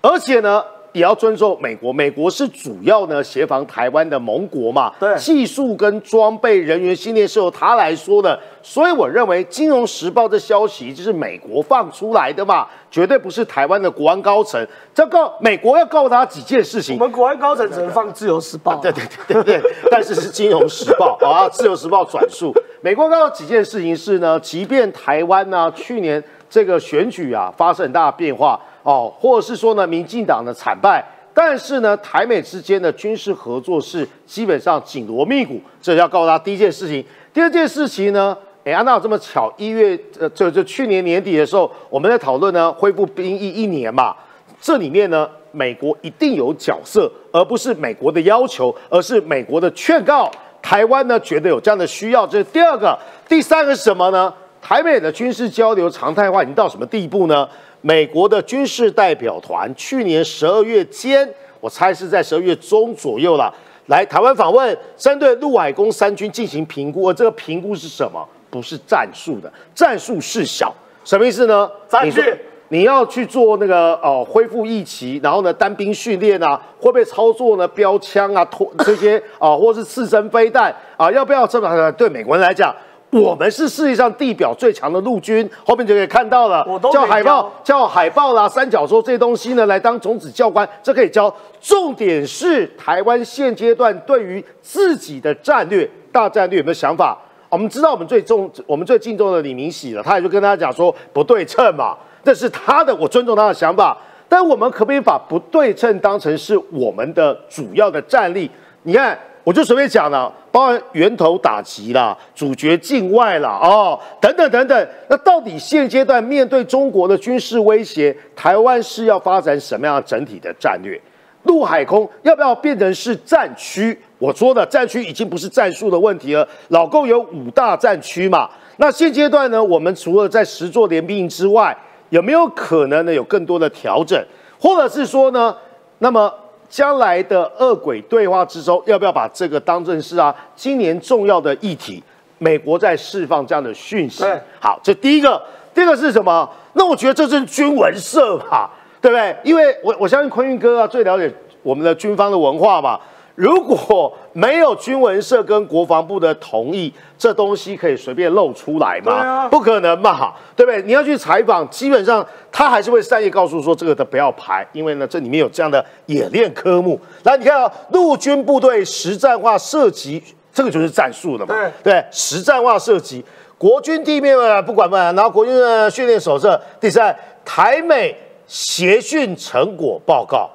而且呢。也要尊重美国，美国是主要呢协防台湾的盟国嘛。对，技术跟装备、人员训练是由他来说的，所以我认为《金融时报》的消息就是美国放出来的嘛，绝对不是台湾的国安高层。这个美国要告他几件事情，我们国安高层只能放《自由时报》。对对对对对，但是是《金融时报》啊，《自由时报》转述，美国告几件事情是呢，即便台湾呢去年这个选举啊发生很大的变化。哦，或者是说呢，民进党的惨败，但是呢，台美之间的军事合作是基本上紧锣密鼓，这要告诉他第一件事情。第二件事情呢，哎，安娜这么巧，一月呃，就就去年年底的时候，我们在讨论呢，恢复兵役一年嘛，这里面呢，美国一定有角色，而不是美国的要求，而是美国的劝告。台湾呢，觉得有这样的需要，这是第二个。第三个是什么呢？台美的军事交流常态化已经到什么地步呢？美国的军事代表团去年十二月间，我猜是在十二月中左右了，来台湾访问，针对陆海空三军进行评估。而这个评估是什么？不是战术的，战术是小，什么意思呢？战术，你要去做那个哦，恢复义旗，然后呢，单兵训练啊，会不会操作呢？标枪啊，拖这些啊，或是刺针飞弹啊，要不要这么？对美国人来讲。我们是世界上地表最强的陆军，后面就可以看到了，都叫海豹、叫海豹啦、三角洲这些东西呢，来当种子教官，这可以教。重点是台湾现阶段对于自己的战略、大战略有没有想法？我们知道我们最重、我们最敬重的李明喜了，他也就跟大家讲说不对称嘛，这是他的，我尊重他的想法。但我们可不可以把不对称当成是我们的主要的战力？你看。我就随便讲了，包含源头打击啦、主角境外啦、哦等等等等。那到底现阶段面对中国的军事威胁，台湾是要发展什么样整体的战略？陆海空要不要变成是战区？我说的战区已经不是战术的问题了。老共有五大战区嘛？那现阶段呢？我们除了在十座联兵之外，有没有可能呢有更多的调整，或者是说呢？那么？将来的恶鬼对话之中，要不要把这个当正是啊？今年重要的议题，美国在释放这样的讯息。好，这第一个，第二个是什么？那我觉得这是军文社吧，对不对？因为我我相信坤运哥啊最了解我们的军方的文化嘛。如果没有军文社跟国防部的同意，这东西可以随便露出来吗？不可能嘛，对不对？你要去采访，基本上他还是会善意告诉说这个的不要排，因为呢这里面有这样的演练科目。来，你看啊，陆军部队实战化射击，这个就是战术了嘛？对，实战化射击，国军地面不管不管，然后国军的训练手册。第三，台美协训成果报告。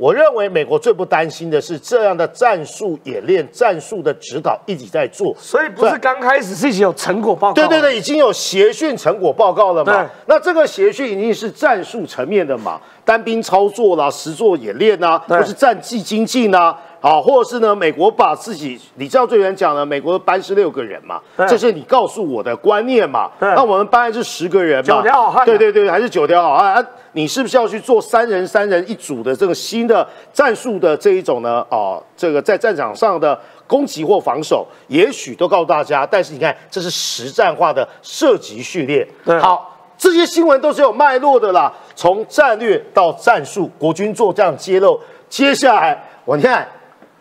我认为美国最不担心的是这样的战术演练、战术的指导一直在做，所以不是刚开始是已经有成果报告。对对对，已经有协训成果报告了嘛？那这个协训一定是战术层面的嘛？单兵操作啦、实作演练呐，或是战技精进呐，啊，或者是呢？美国把自己，你知道最远讲了，美国班是六个人嘛？这是你告诉我的观念嘛？那我们班是十个人嘛？九条好汉。对对对，还是九条好汉。你是不是要去做三人三人一组的这个新的战术的这一种呢？哦，这个在战场上的攻击或防守，也许都告诉大家。但是你看，这是实战化的射击训练。好，这些新闻都是有脉络的啦。从战略到战术，国军做这样揭露。接下来，我你看，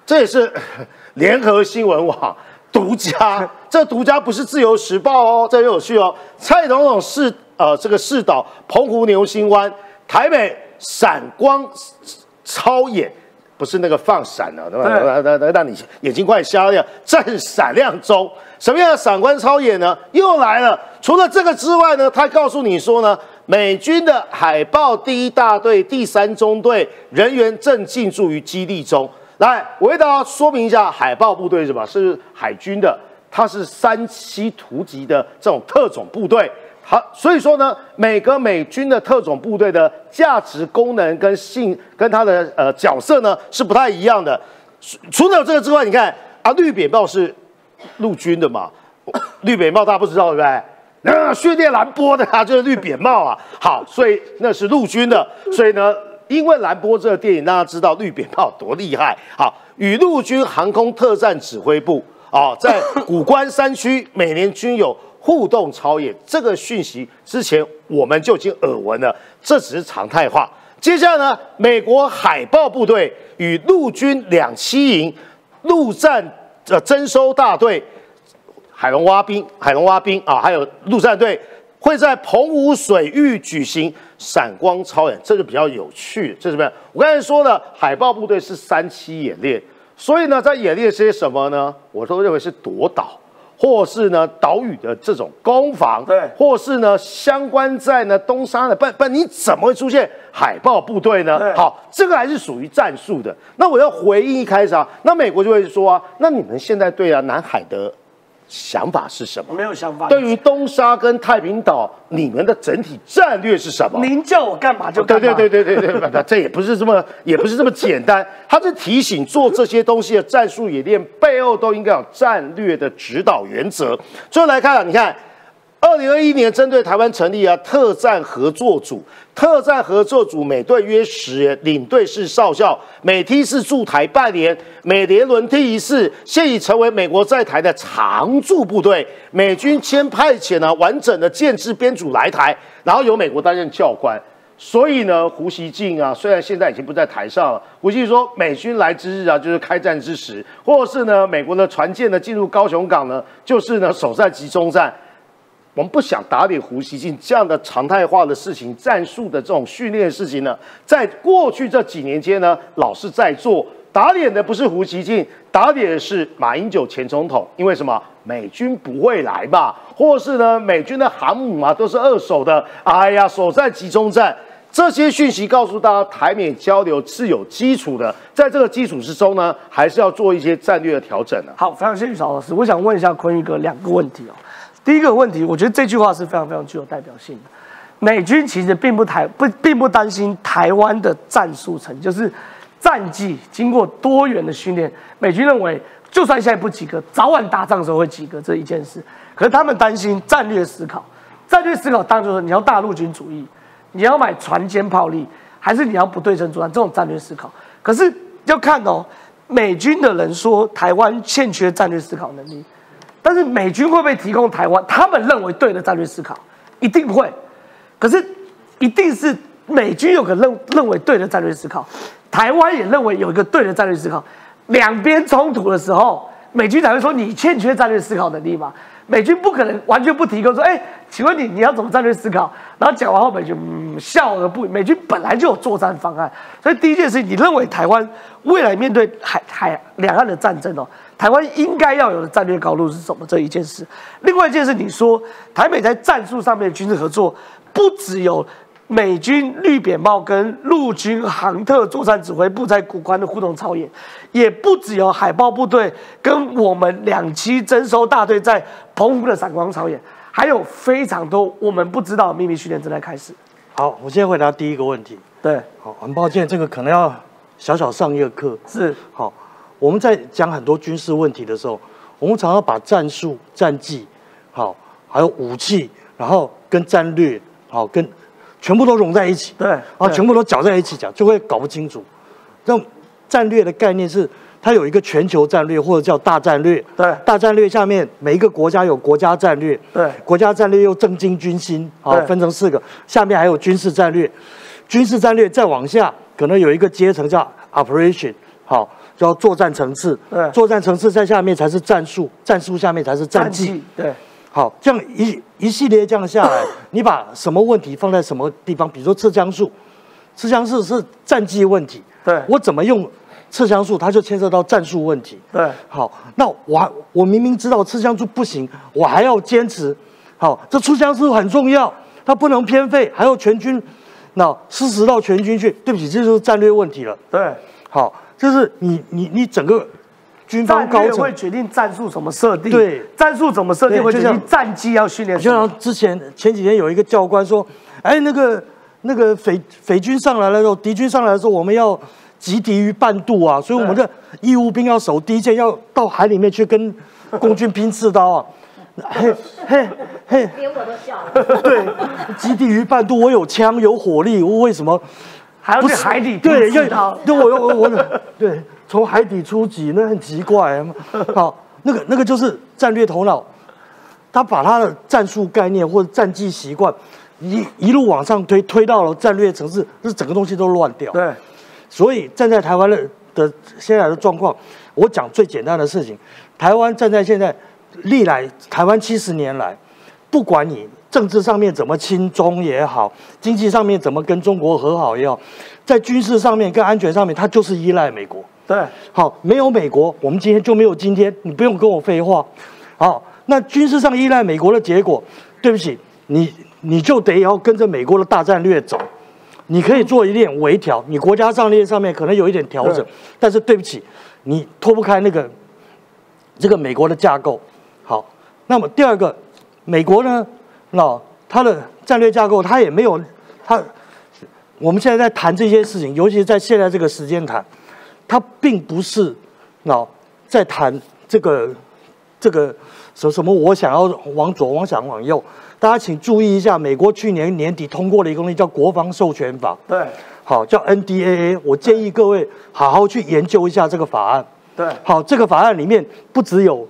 这也是 联合新闻网独家。这独家不是自由时报哦，这很有趣哦。蔡总统是。呃，这个视导澎湖牛心湾，台北闪光超眼，不是那个放闪了，对吧？那那让你眼睛快瞎掉，正闪亮中。什么样的闪光超眼呢？又来了。除了这个之外呢，他告诉你说呢，美军的海豹第一大队第三中队人员正进驻于基地中。来，我为大家说明一下，海豹部队是吧？是海军的，它是三栖突击的这种特种部队。好，所以说呢，每个美军的特种部队的价值、功能跟性跟它的呃角色呢是不太一样的。除了这个之外，你看啊，绿扁帽是陆军的嘛？绿扁帽大家不知道对不对？那训练蓝波的啊，就是绿扁帽啊。好，所以那是陆军的。所以呢，因为蓝波这个电影，大家知道绿扁帽多厉害。好，与陆军航空特战指挥部啊，在古关山区每年均有。互动超演这个讯息之前我们就已经耳闻了，这只是常态化。接下来呢，美国海豹部队与陆军两栖营、陆战呃征收大队、海龙蛙兵、海龙蛙兵啊，还有陆战队会在澎湖水域举行闪光超演，这就比较有趣。这是什么？我刚才说的海豹部队是三期演练，所以呢，在演练些什么呢？我都认为是夺岛。或是呢岛屿的这种攻防，对，或是呢相关在呢东沙的，不不，你怎么会出现海豹部队呢？好，这个还是属于战术的。那我要回应一开始啊，那美国就会说啊，那你们现在对啊南海的。想法是什么？没有想法。对于东沙跟太平岛，你们的整体战略是什么？您叫我干嘛就干嘛。对对对对对对，这也不是这么，也不是这么简单。他是提醒做这些东西的战术演练背后都应该有战略的指导原则。最后来看，你看。二零二一年，针对台湾成立啊特战合作组，特战合作组每队约十人，领队是少校，每梯是驻台半年，每年轮替一次，现已成为美国在台的常驻部队。美军先派遣了完整的建制编组来台，然后由美国担任教官。所以呢，胡锡进啊，虽然现在已经不在台上了，胡锡进说美军来之日啊，就是开战之时，或是呢，美国的船舰呢进入高雄港呢，就是呢首战集中战。我们不想打脸胡锡进这样的常态化的事情、战术的这种训练事情呢，在过去这几年间呢，老是在做。打脸的不是胡锡进，打脸的是马英九前总统。因为什么？美军不会来吧？或是呢，美军的航母啊都是二手的。哎呀，首战集中战。这些讯息告诉大家，台美交流是有基础的，在这个基础之中呢，还是要做一些战略的调整的。好，非常谢谢邵老师。我想问一下坤一哥两个问题哦。第一个问题，我觉得这句话是非常非常具有代表性的。美军其实并不台不并不担心台湾的战术层就是战绩经过多元的训练，美军认为就算现在不及格，早晚打仗的时候会及格这一件事。可是他们担心战略思考，战略思考当然就是你要大陆军主义。你要买船坚炮利，还是你要不对称作战？这种战略思考，可是要看哦。美军的人说台湾欠缺战略思考能力，但是美军会不会提供台湾他们认为对的战略思考？一定会。可是一定是美军有个认认为对的战略思考，台湾也认为有一个对的战略思考。两边冲突的时候，美军才会说你欠缺战略思考能力嘛？美军不可能完全不提供说，哎，请问你你要怎么战略思考？然后讲完后，美军嗯笑而不语。美军本来就有作战方案，所以第一件事，你认为台湾未来面对海海两岸的战争哦，台湾应该要有的战略高度是什么？这一件事。另外一件事，你说台美在战术上面军事合作，不只有。美军绿扁帽跟陆军航特作战指挥部在古关的互动操演，也不只有海豹部队跟我们两栖征收大队在澎湖的闪光操演，还有非常多我们不知道的秘密训练正在开始。好，我先回答第一个问题。对，好，很抱歉，这个可能要小小上一个课。是，好，我们在讲很多军事问题的时候，我们常常把战术、战绩，好，还有武器，然后跟战略，好跟。全部都融在一起，对，啊，全部都搅在一起讲，就会搞不清楚。这种战略的概念是，它有一个全球战略或者叫大战略，对，大战略下面每一个国家有国家战略，对，国家战略又政经军心，啊，分成四个，下面还有军事战略，军事战略再往下可能有一个阶层叫 operation，好，叫作战层次，对，作战层次在下面才是战术，战术下面才是战绩，对。好，这样一一系列这样下来，你把什么问题放在什么地方？比如说刺枪术，刺枪术是战绩问题。对，我怎么用刺枪术，它就牵涉到战术问题。对，好，那我我明明知道刺枪术不行，我还要坚持。好，这出枪术很重要，它不能偏废，还要全军，那施实到全军去。对不起，这就是战略问题了。对，好，就是你你你整个。军方高层会决定战术怎么设定，对，战术怎么设定会决定战机要训练。就像之前前几天有一个教官说，哎，那个那个匪匪军上来了之后，敌军上来的时候，我们要击敌于半渡啊，所以我们的义务兵要守第一线，要到海里面去跟共军拼刺刀啊。嘿嘿嘿，连我都笑了。对，击敌于半渡，我有枪有火力，我为什么还要去海底对，要对我我我对。从海底出击，那很奇怪。好，那个那个就是战略头脑，他把他的战术概念或者战绩习惯一一路往上推，推到了战略层次，这整个东西都乱掉。对，所以站在台湾的的现在的状况，我讲最简单的事情：台湾站在现在历来台湾七十年来，不管你政治上面怎么亲中也好，经济上面怎么跟中国和好也好，在军事上面跟安全上面，它就是依赖美国。对，好，没有美国，我们今天就没有今天。你不用跟我废话。好，那军事上依赖美国的结果，对不起，你你就得要跟着美国的大战略走。你可以做一点微调，你国家战略上面可能有一点调整，但是对不起，你脱不开那个这个美国的架构。好，那么第二个，美国呢，那它的战略架构，它也没有它。我们现在在谈这些事情，尤其是在现在这个时间谈。它并不是，那，在谈这个这个什什么？我想要往左，我想往右。大家请注意一下，美国去年年底通过了一个东西，叫《国防授权法》。对，好，叫 NDAA。我建议各位好好去研究一下这个法案。对，好，这个法案里面不只有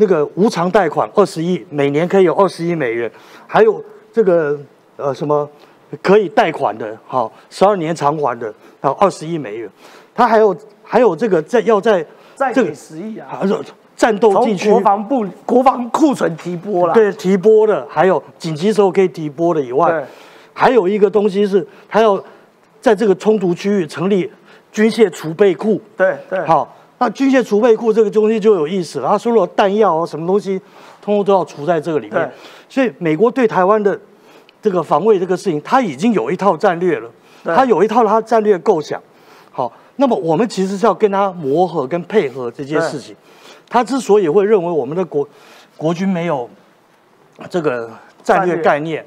那个无偿贷款二十亿，每年可以有二十亿美元，还有这个呃什么可以贷款的，好，十二年偿还的，好，二十亿美元。他还有还有这个在要在这个十亿啊，战斗地区国防部国防库存提拨了，对，提拨的，还有紧急时候可以提拨的以外，还有一个东西是，他要在这个冲突区域成立军械储备库，对对，好，那军械储备库这个东西就有意思了，它所有弹药啊什么东西，通通都要储在这个里面，所以美国对台湾的这个防卫这个事情，它已经有一套战略了，它有一套它战略构想，好，那么我们其实是要跟他磨合跟配合这件事情。他之所以会认为我们的国国军没有这个战略。概念，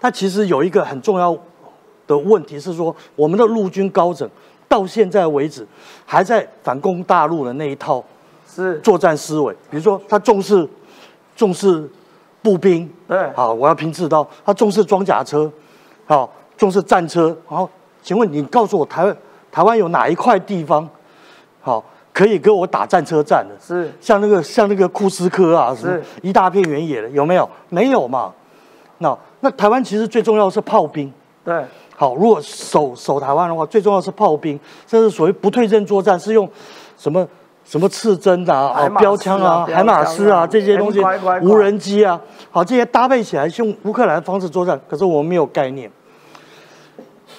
他其实有一个很重要的问题是说，我们的陆军高层到现在为止还在反攻大陆的那一套是作战思维。比如说，他重视重视步兵，对，好，我要拼刺刀；他重视装甲车，好，重视战车。好，请问你告诉我，台湾台湾有哪一块地方好？可以给我打战车战的，是像那个像那个库斯科啊，是一大片原野的，有没有？没有嘛？那那台湾其实最重要的是炮兵，对，好，如果守守台湾的话，最重要是炮兵，这是所谓不退阵作战，是用什么什么刺针啊、啊标枪啊、海马斯啊这些东西，无人机啊，好，这些搭配起来用乌克兰的方式作战，可是我们没有概念。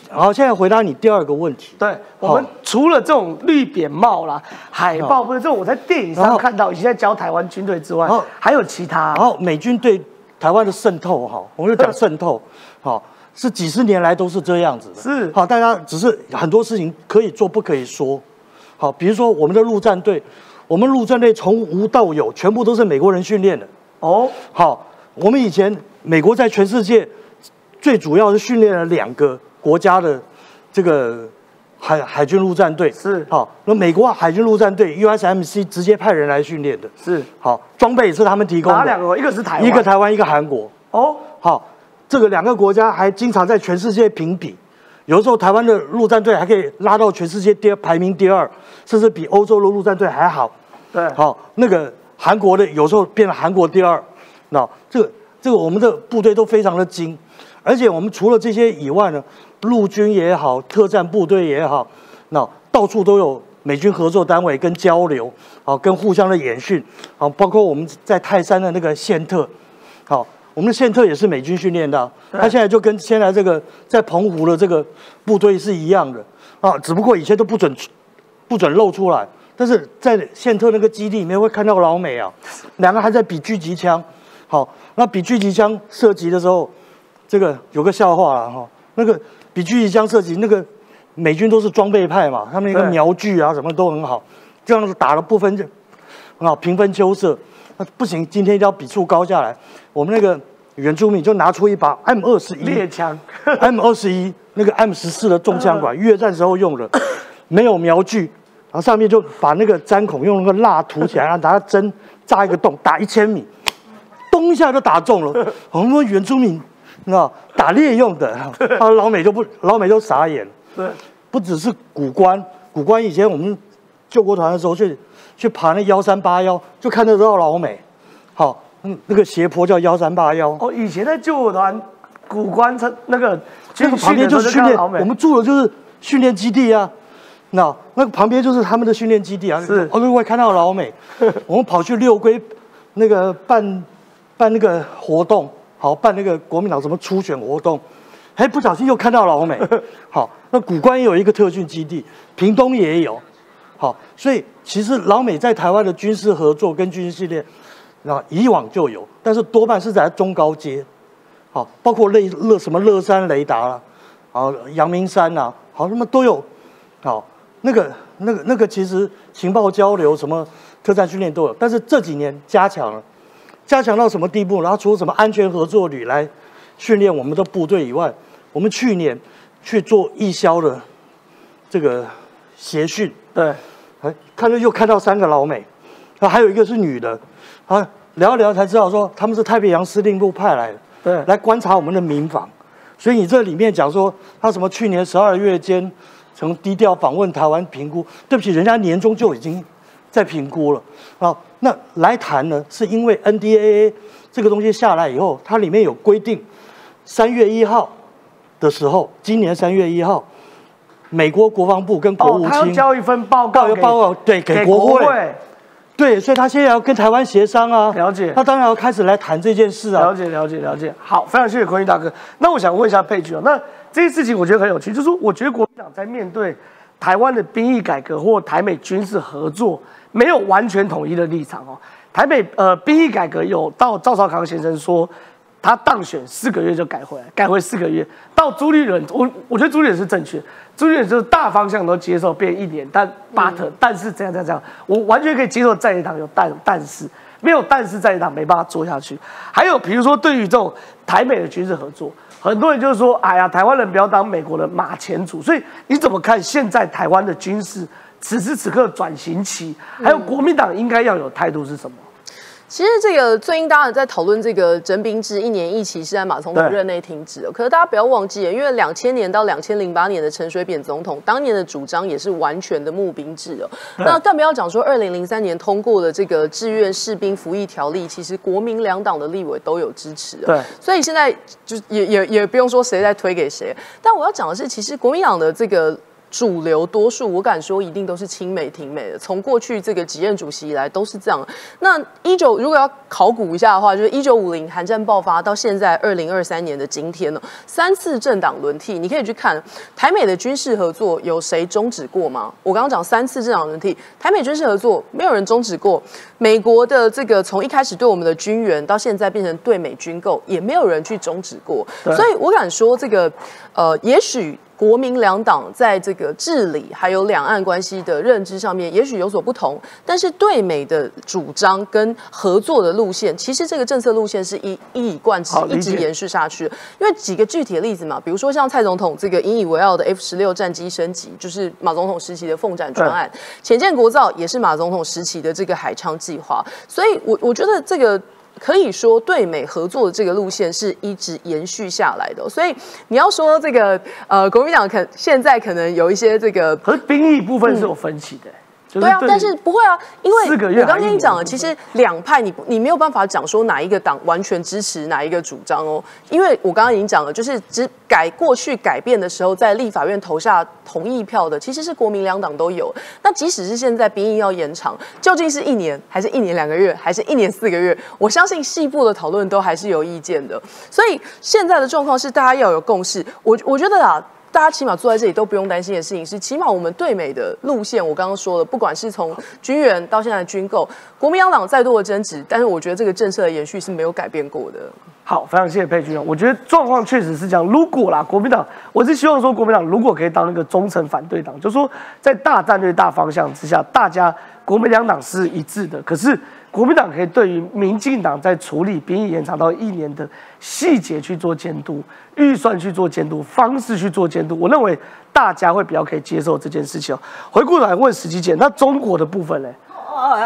好，现在回答你第二个问题。对我们除了这种绿扁帽啦、海报，不是这种我在电影上看到，以前在教台湾军队之外，还有其他。然后美军对台湾的渗透，哈，我们就讲渗透，好，是几十年来都是这样子的。是，好，大家只是很多事情可以做，不可以说。好，比如说我们的陆战队，我们陆战队从无到有，全部都是美国人训练的。哦，好，我们以前美国在全世界最主要是训练了两个。国家的这个海海军陆战队是好，那美国海军陆战队 USMC 直接派人来训练的，是好，装备也是他们提供的。哪两个？一个是台湾，一个台湾，一个韩国。哦，好，这个两个国家还经常在全世界评比，有时候台湾的陆战队还可以拉到全世界第二，排名第二，甚至比欧洲的陆战队还好。对，好，那个韩国的有时候变了韩国第二，那这个这个我们的部队都非常的精，而且我们除了这些以外呢。陆军也好，特战部队也好，那到处都有美军合作单位跟交流，好，跟互相的演训，好，包括我们在泰山的那个宪特，好，我们的宪特也是美军训练的，他现在就跟现在这个在澎湖的这个部队是一样的，啊，只不过以前都不准不准露出来，但是在宪特那个基地里面会看到老美啊，两个还在比狙击枪，好，那比狙击枪射击的时候，这个有个笑话了哈，那个。比狙击枪射击，那个美军都是装备派嘛，他们那个瞄具啊什么都很好，这样子打了不分就很好，平分秋色。那不行，今天一定要比数高下来。我们那个原住民就拿出一把 M 二十一猎枪，M 二十一那个 M 十四的重枪管，越战时候用的，没有瞄具，然后上面就把那个粘孔用那个蜡涂起来，然后拿针扎一个洞，打一千米，咚一下就打中了。我们原住民。你知道打猎用的，啊，老美就不，老美就傻眼。对，不只是古关，古关以前我们救国团的时候去去爬那幺三八幺，就看得到老美。好，嗯，那个斜坡叫幺三八幺。哦，以前在救火团古关，它那个那个旁边就是训练，我们住的就是训练基地啊。那那个旁边就是他们的训练基地啊。是，哦，会看到老美。我们跑去六龟那个办办那个活动。好办那个国民党什么初选活动，哎不小心又看到老美。好，那古关也有一个特训基地，屏东也有。好，所以其实老美在台湾的军事合作跟军事训练，那以往就有，但是多半是在中高阶。好，包括乐乐什么乐山雷达啦，好阳明山呐，好什么都有。好，那个那个那个其实情报交流什么特战训练都有，但是这几年加强了。加强到什么地步？然后除了什么安全合作旅来训练我们的部队以外，我们去年去做义消的这个协训，对，哎，看到又看到三个老美，啊，还有一个是女的，啊，聊一聊才知道说他们是太平洋司令部派来的，对，来观察我们的民防。所以你这里面讲说他什么去年十二月间从低调访问台湾评估，对不起，人家年终就已经在评估了，啊。那来谈呢，是因为 NDAA 这个东西下来以后，它里面有规定，三月一号的时候，今年三月一号，美国国防部跟国务卿交一份报告，报告对给国会。对，所以他现在要跟台湾协商啊，了解。他当然要开始来谈这件事啊，了解，了解，了解。好，非常谢谢坤毅大哥。那我想问一下佩君啊，那这些事情我觉得很有趣，就是说，我觉得国民党在面对台湾的兵役改革或台美军事合作，没有完全统一的立场哦。台美呃兵役改革有到赵少康先生说。他当选四个月就改回来，改回四个月。到朱立伦，我我觉得朱立伦是正确。朱立伦就是大方向都接受，变一年，但 but 但是这样这样这样，我完全可以接受在野党有但但是没有但是在野党没办法做下去。还有比如说对于这种台美的军事合作，很多人就是说，哎呀，台湾人不要当美国的马前卒。所以你怎么看现在台湾的军事此时此刻转型期，还有国民党应该要有态度是什么？其实这个最近大家在讨论这个征兵制一年一期是在马总统任内停止，可是大家不要忘记，因为两千年到两千零八年的陈水扁总统当年的主张也是完全的募兵制哦。那更不要讲说二零零三年通过的这个志愿士兵服役条例，其实国民两党的立委都有支持。对，所以现在就也也也不用说谁在推给谁，但我要讲的是，其实国民党的这个。主流多数，我敢说一定都是亲美挺美的。从过去这个几任主席以来都是这样。那一九如果要考古一下的话，就是一九五零韩战爆发到现在二零二三年的今天呢，三次政党轮替，你可以去看台美的军事合作有谁终止过吗？我刚刚讲三次政党轮替，台美军事合作没有人终止过。美国的这个从一开始对我们的军援到现在变成对美军购，也没有人去终止过。所以我敢说这个，呃，也许。国民两党在这个治理还有两岸关系的认知上面，也许有所不同，但是对美的主张跟合作的路线，其实这个政策路线是一一以贯之，一直延续下去。因为几个具体的例子嘛，比如说像蔡总统这个引以为傲的 F 十六战机升级，就是马总统时期的凤展专案；浅见国造也是马总统时期的这个海昌计划。所以，我我觉得这个。可以说，对美合作的这个路线是一直延续下来的。所以你要说这个，呃，国民党可现在可能有一些这个，和兵役部分是有分歧的。对啊，但是不会啊，因为我刚跟你讲了，其实两派你你没有办法讲说哪一个党完全支持哪一个主张哦，因为我刚刚已经讲了，就是只改过去改变的时候，在立法院投下同意票的，其实是国民两党都有。那即使是现在兵役要延长，究竟是一年还是一年两个月，还是一年四个月？我相信细部的讨论都还是有意见的。所以现在的状况是大家要有共识。我我觉得啊。大家起码坐在这里都不用担心的事情是，起码我们对美的路线，我刚刚说了，不管是从军援到现在的军购，国民党再多的争执，但是我觉得这个政策的延续是没有改变过的。好，非常谢谢佩君，我觉得状况确实是这样。如果啦，国民党，我是希望说国民党如果可以当那个忠诚反对党，就说在大战略大方向之下，大家国民两党是一致的，可是。国民党可以对于民进党在处理兵役延长到一年的细节去做监督，预算去做监督，方式去做监督。我认为大家会比较可以接受这件事情。回过来问实际检，那中国的部分呢？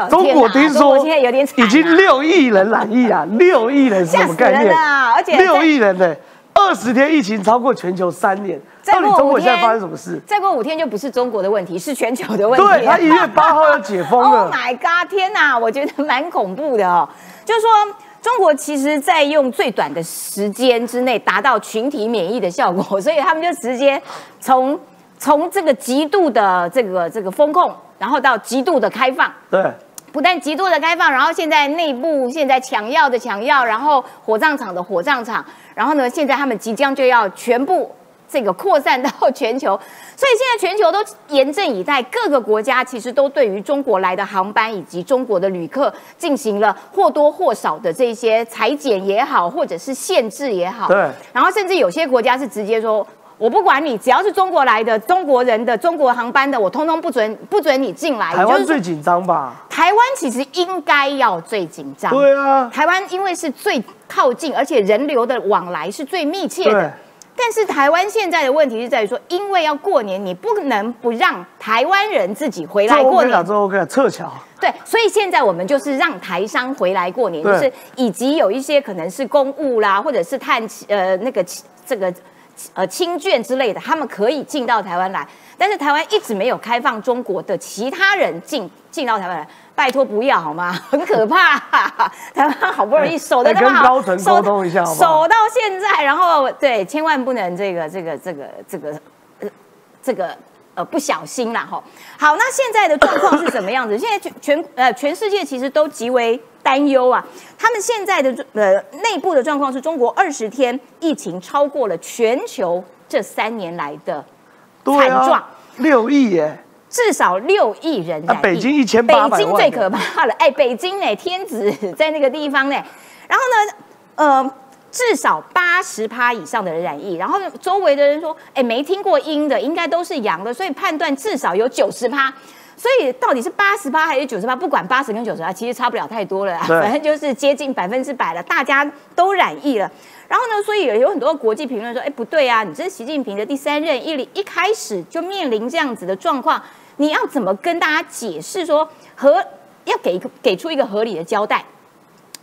中国听说现在有点已经六亿人染疫啊，六亿人是什么概念？而且六亿人呢，二十天疫情超过全球三年。到底中国现在发生什么事？再过五天就不是中国的问题，是全球的问题。对他一月八号要解封了。Oh my god！天哪，我觉得蛮恐怖的哦。就是说，中国其实在用最短的时间之内达到群体免疫的效果，所以他们就直接从从这个极度的这个这个风控，然后到极度的开放。对，不但极度的开放，然后现在内部现在抢药的抢药，然后火葬场的火葬场，然后呢，现在他们即将就要全部。这个扩散到全球，所以现在全球都严阵以待，各个国家其实都对于中国来的航班以及中国的旅客进行了或多或少的这些裁剪也好，或者是限制也好。对。然后甚至有些国家是直接说，我不管你，只要是中国来的中国人的中国航班的，我通通不准不准你进来。台湾最紧张吧？台湾其实应该要最紧张。对啊。台湾因为是最靠近，而且人流的往来是最密切的。但是台湾现在的问题是在于说，因为要过年，你不能不让台湾人自己回来过年。这 OK，撤侨。对，所以现在我们就是让台商回来过年，就是以及有一些可能是公务啦，或者是探呃那个这个呃亲眷之类的，他们可以进到台湾来。但是台湾一直没有开放中国的其他人进进到台湾来。拜托不要好吗？很可怕，台湾好不容易守的那么好，跟高层沟通一下好守到现在，然后对，千万不能这个这个这个这个呃这个呃不小心啦哈。好，那现在的状况是什么样子？现在全全呃全世界其实都极为担忧啊。他们现在的呃内部的状况是中国二十天疫情超过了全球这三年来的惨状，六亿耶。至少六亿人染疫，北京一千八百万，北京最可怕了。哎，北京呢，天子在那个地方呢。然后呢，呃，至少八十趴以上的人染疫。然后周围的人说，哎，没听过阴的，应该都是阳的，所以判断至少有九十趴。所以到底是八十趴还是九十趴？不管八十跟九十趴，其实差不了太多了，反正就是接近百分之百了，大家都染疫了。然后呢，所以有很多国际评论说，哎，不对啊，你这是习近平的第三任，一一开始就面临这样子的状况。你要怎么跟大家解释说和要给给出一个合理的交代？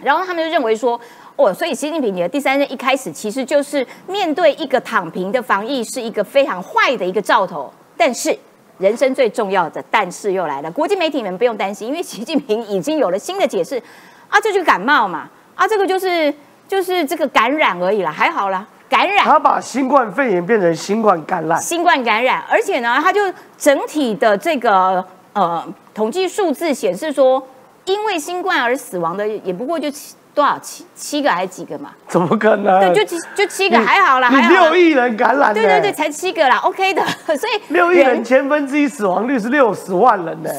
然后他们就认为说，哦，所以习近平你的第三任一开始其实就是面对一个躺平的防疫是一个非常坏的一个兆头。但是人生最重要的但是又来了，国际媒体们不用担心，因为习近平已经有了新的解释啊，这就感冒嘛，啊，这个就是就是这个感染而已了，还好啦。感染，他把新冠肺炎变成新冠感染，新冠感染，而且呢，他就整体的这个呃统计数字显示说，因为新冠而死亡的也不过就七多少七七个还是几个嘛？怎么可能？对，就七就七个还好啦，你六亿人感染，对对对，才七个啦，OK 的，所以六亿人千分之一死亡率是六十万人呢。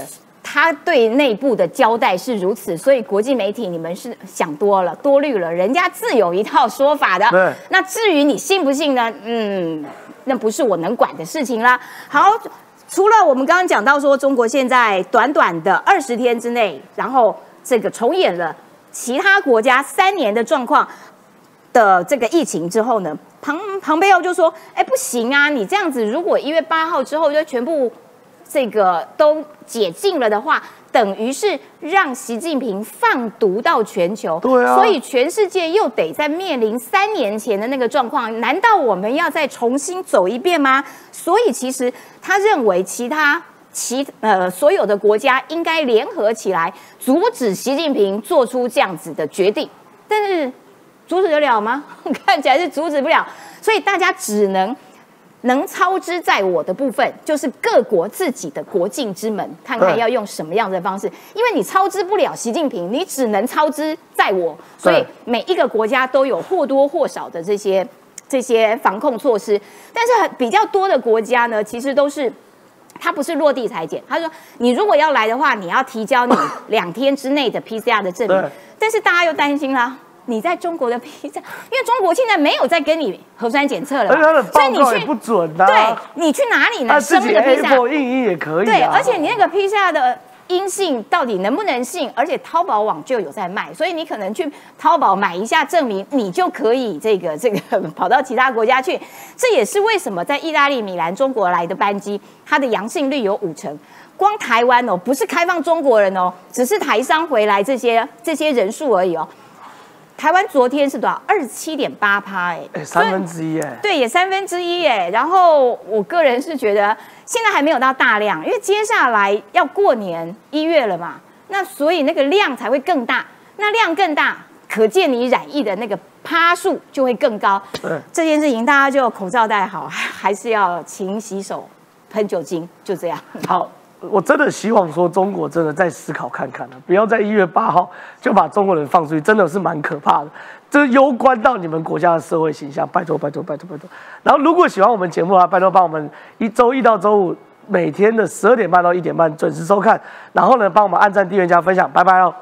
他对内部的交代是如此，所以国际媒体你们是想多了，多虑了。人家自有一套说法的。对。那至于你信不信呢？嗯，那不是我能管的事情啦。好，除了我们刚刚讲到说，中国现在短短的二十天之内，然后这个重演了其他国家三年的状况的这个疫情之后呢，庞庞贝奥就说：“哎，不行啊，你这样子，如果一月八号之后就全部。”这个都解禁了的话，等于是让习近平放毒到全球。对啊，所以全世界又得在面临三年前的那个状况。难道我们要再重新走一遍吗？所以其实他认为，其他其呃所有的国家应该联合起来，阻止习近平做出这样子的决定。但是阻止得了吗？看起来是阻止不了。所以大家只能。能操之在我的部分，就是各国自己的国境之门，看看要用什么样的方式。因为你操之不了习近平，你只能操之在我。所以每一个国家都有或多或少的这些这些防控措施。但是比较多的国家呢，其实都是他不是落地裁剪。他说，你如果要来的话，你要提交你 两天之内的 PCR 的证明。但是大家又担心啦。你在中国的 PCR，，因为中国现在没有在跟你核酸检测了，所以你去不准的。对，你去哪里呢？自己 A 4印印也可以。对，而且你那个 PCR 的阴性到底能不能信？而且淘宝网就有在卖，所以你可能去淘宝买一下证明，你就可以这个这个跑到其他国家去。这也是为什么在意大利米兰中国来的班机，它的阳性率有五成。光台湾哦，不是开放中国人哦，只是台商回来这些这些人数而已哦。台湾昨天是多少？二十七点八趴，哎，三分之一，哎，对，也三分之一，哎。然后我个人是觉得，现在还没有到大量，因为接下来要过年一月了嘛，那所以那个量才会更大。那量更大，可见你染疫的那个趴数就会更高。对，这件事情大家就口罩戴好，还是要勤洗手、喷酒精，就这样。好。我真的希望说中国真的再思考看看了，不要在一月八号就把中国人放出去，真的是蛮可怕的。这攸关到你们国家的社会形象，拜托拜托拜托拜托。然后如果喜欢我们节目啊，拜托帮我们一周一到周五每天的十二点半到一点半准时收看，然后呢帮我们按赞、订阅、加分享，拜拜哦。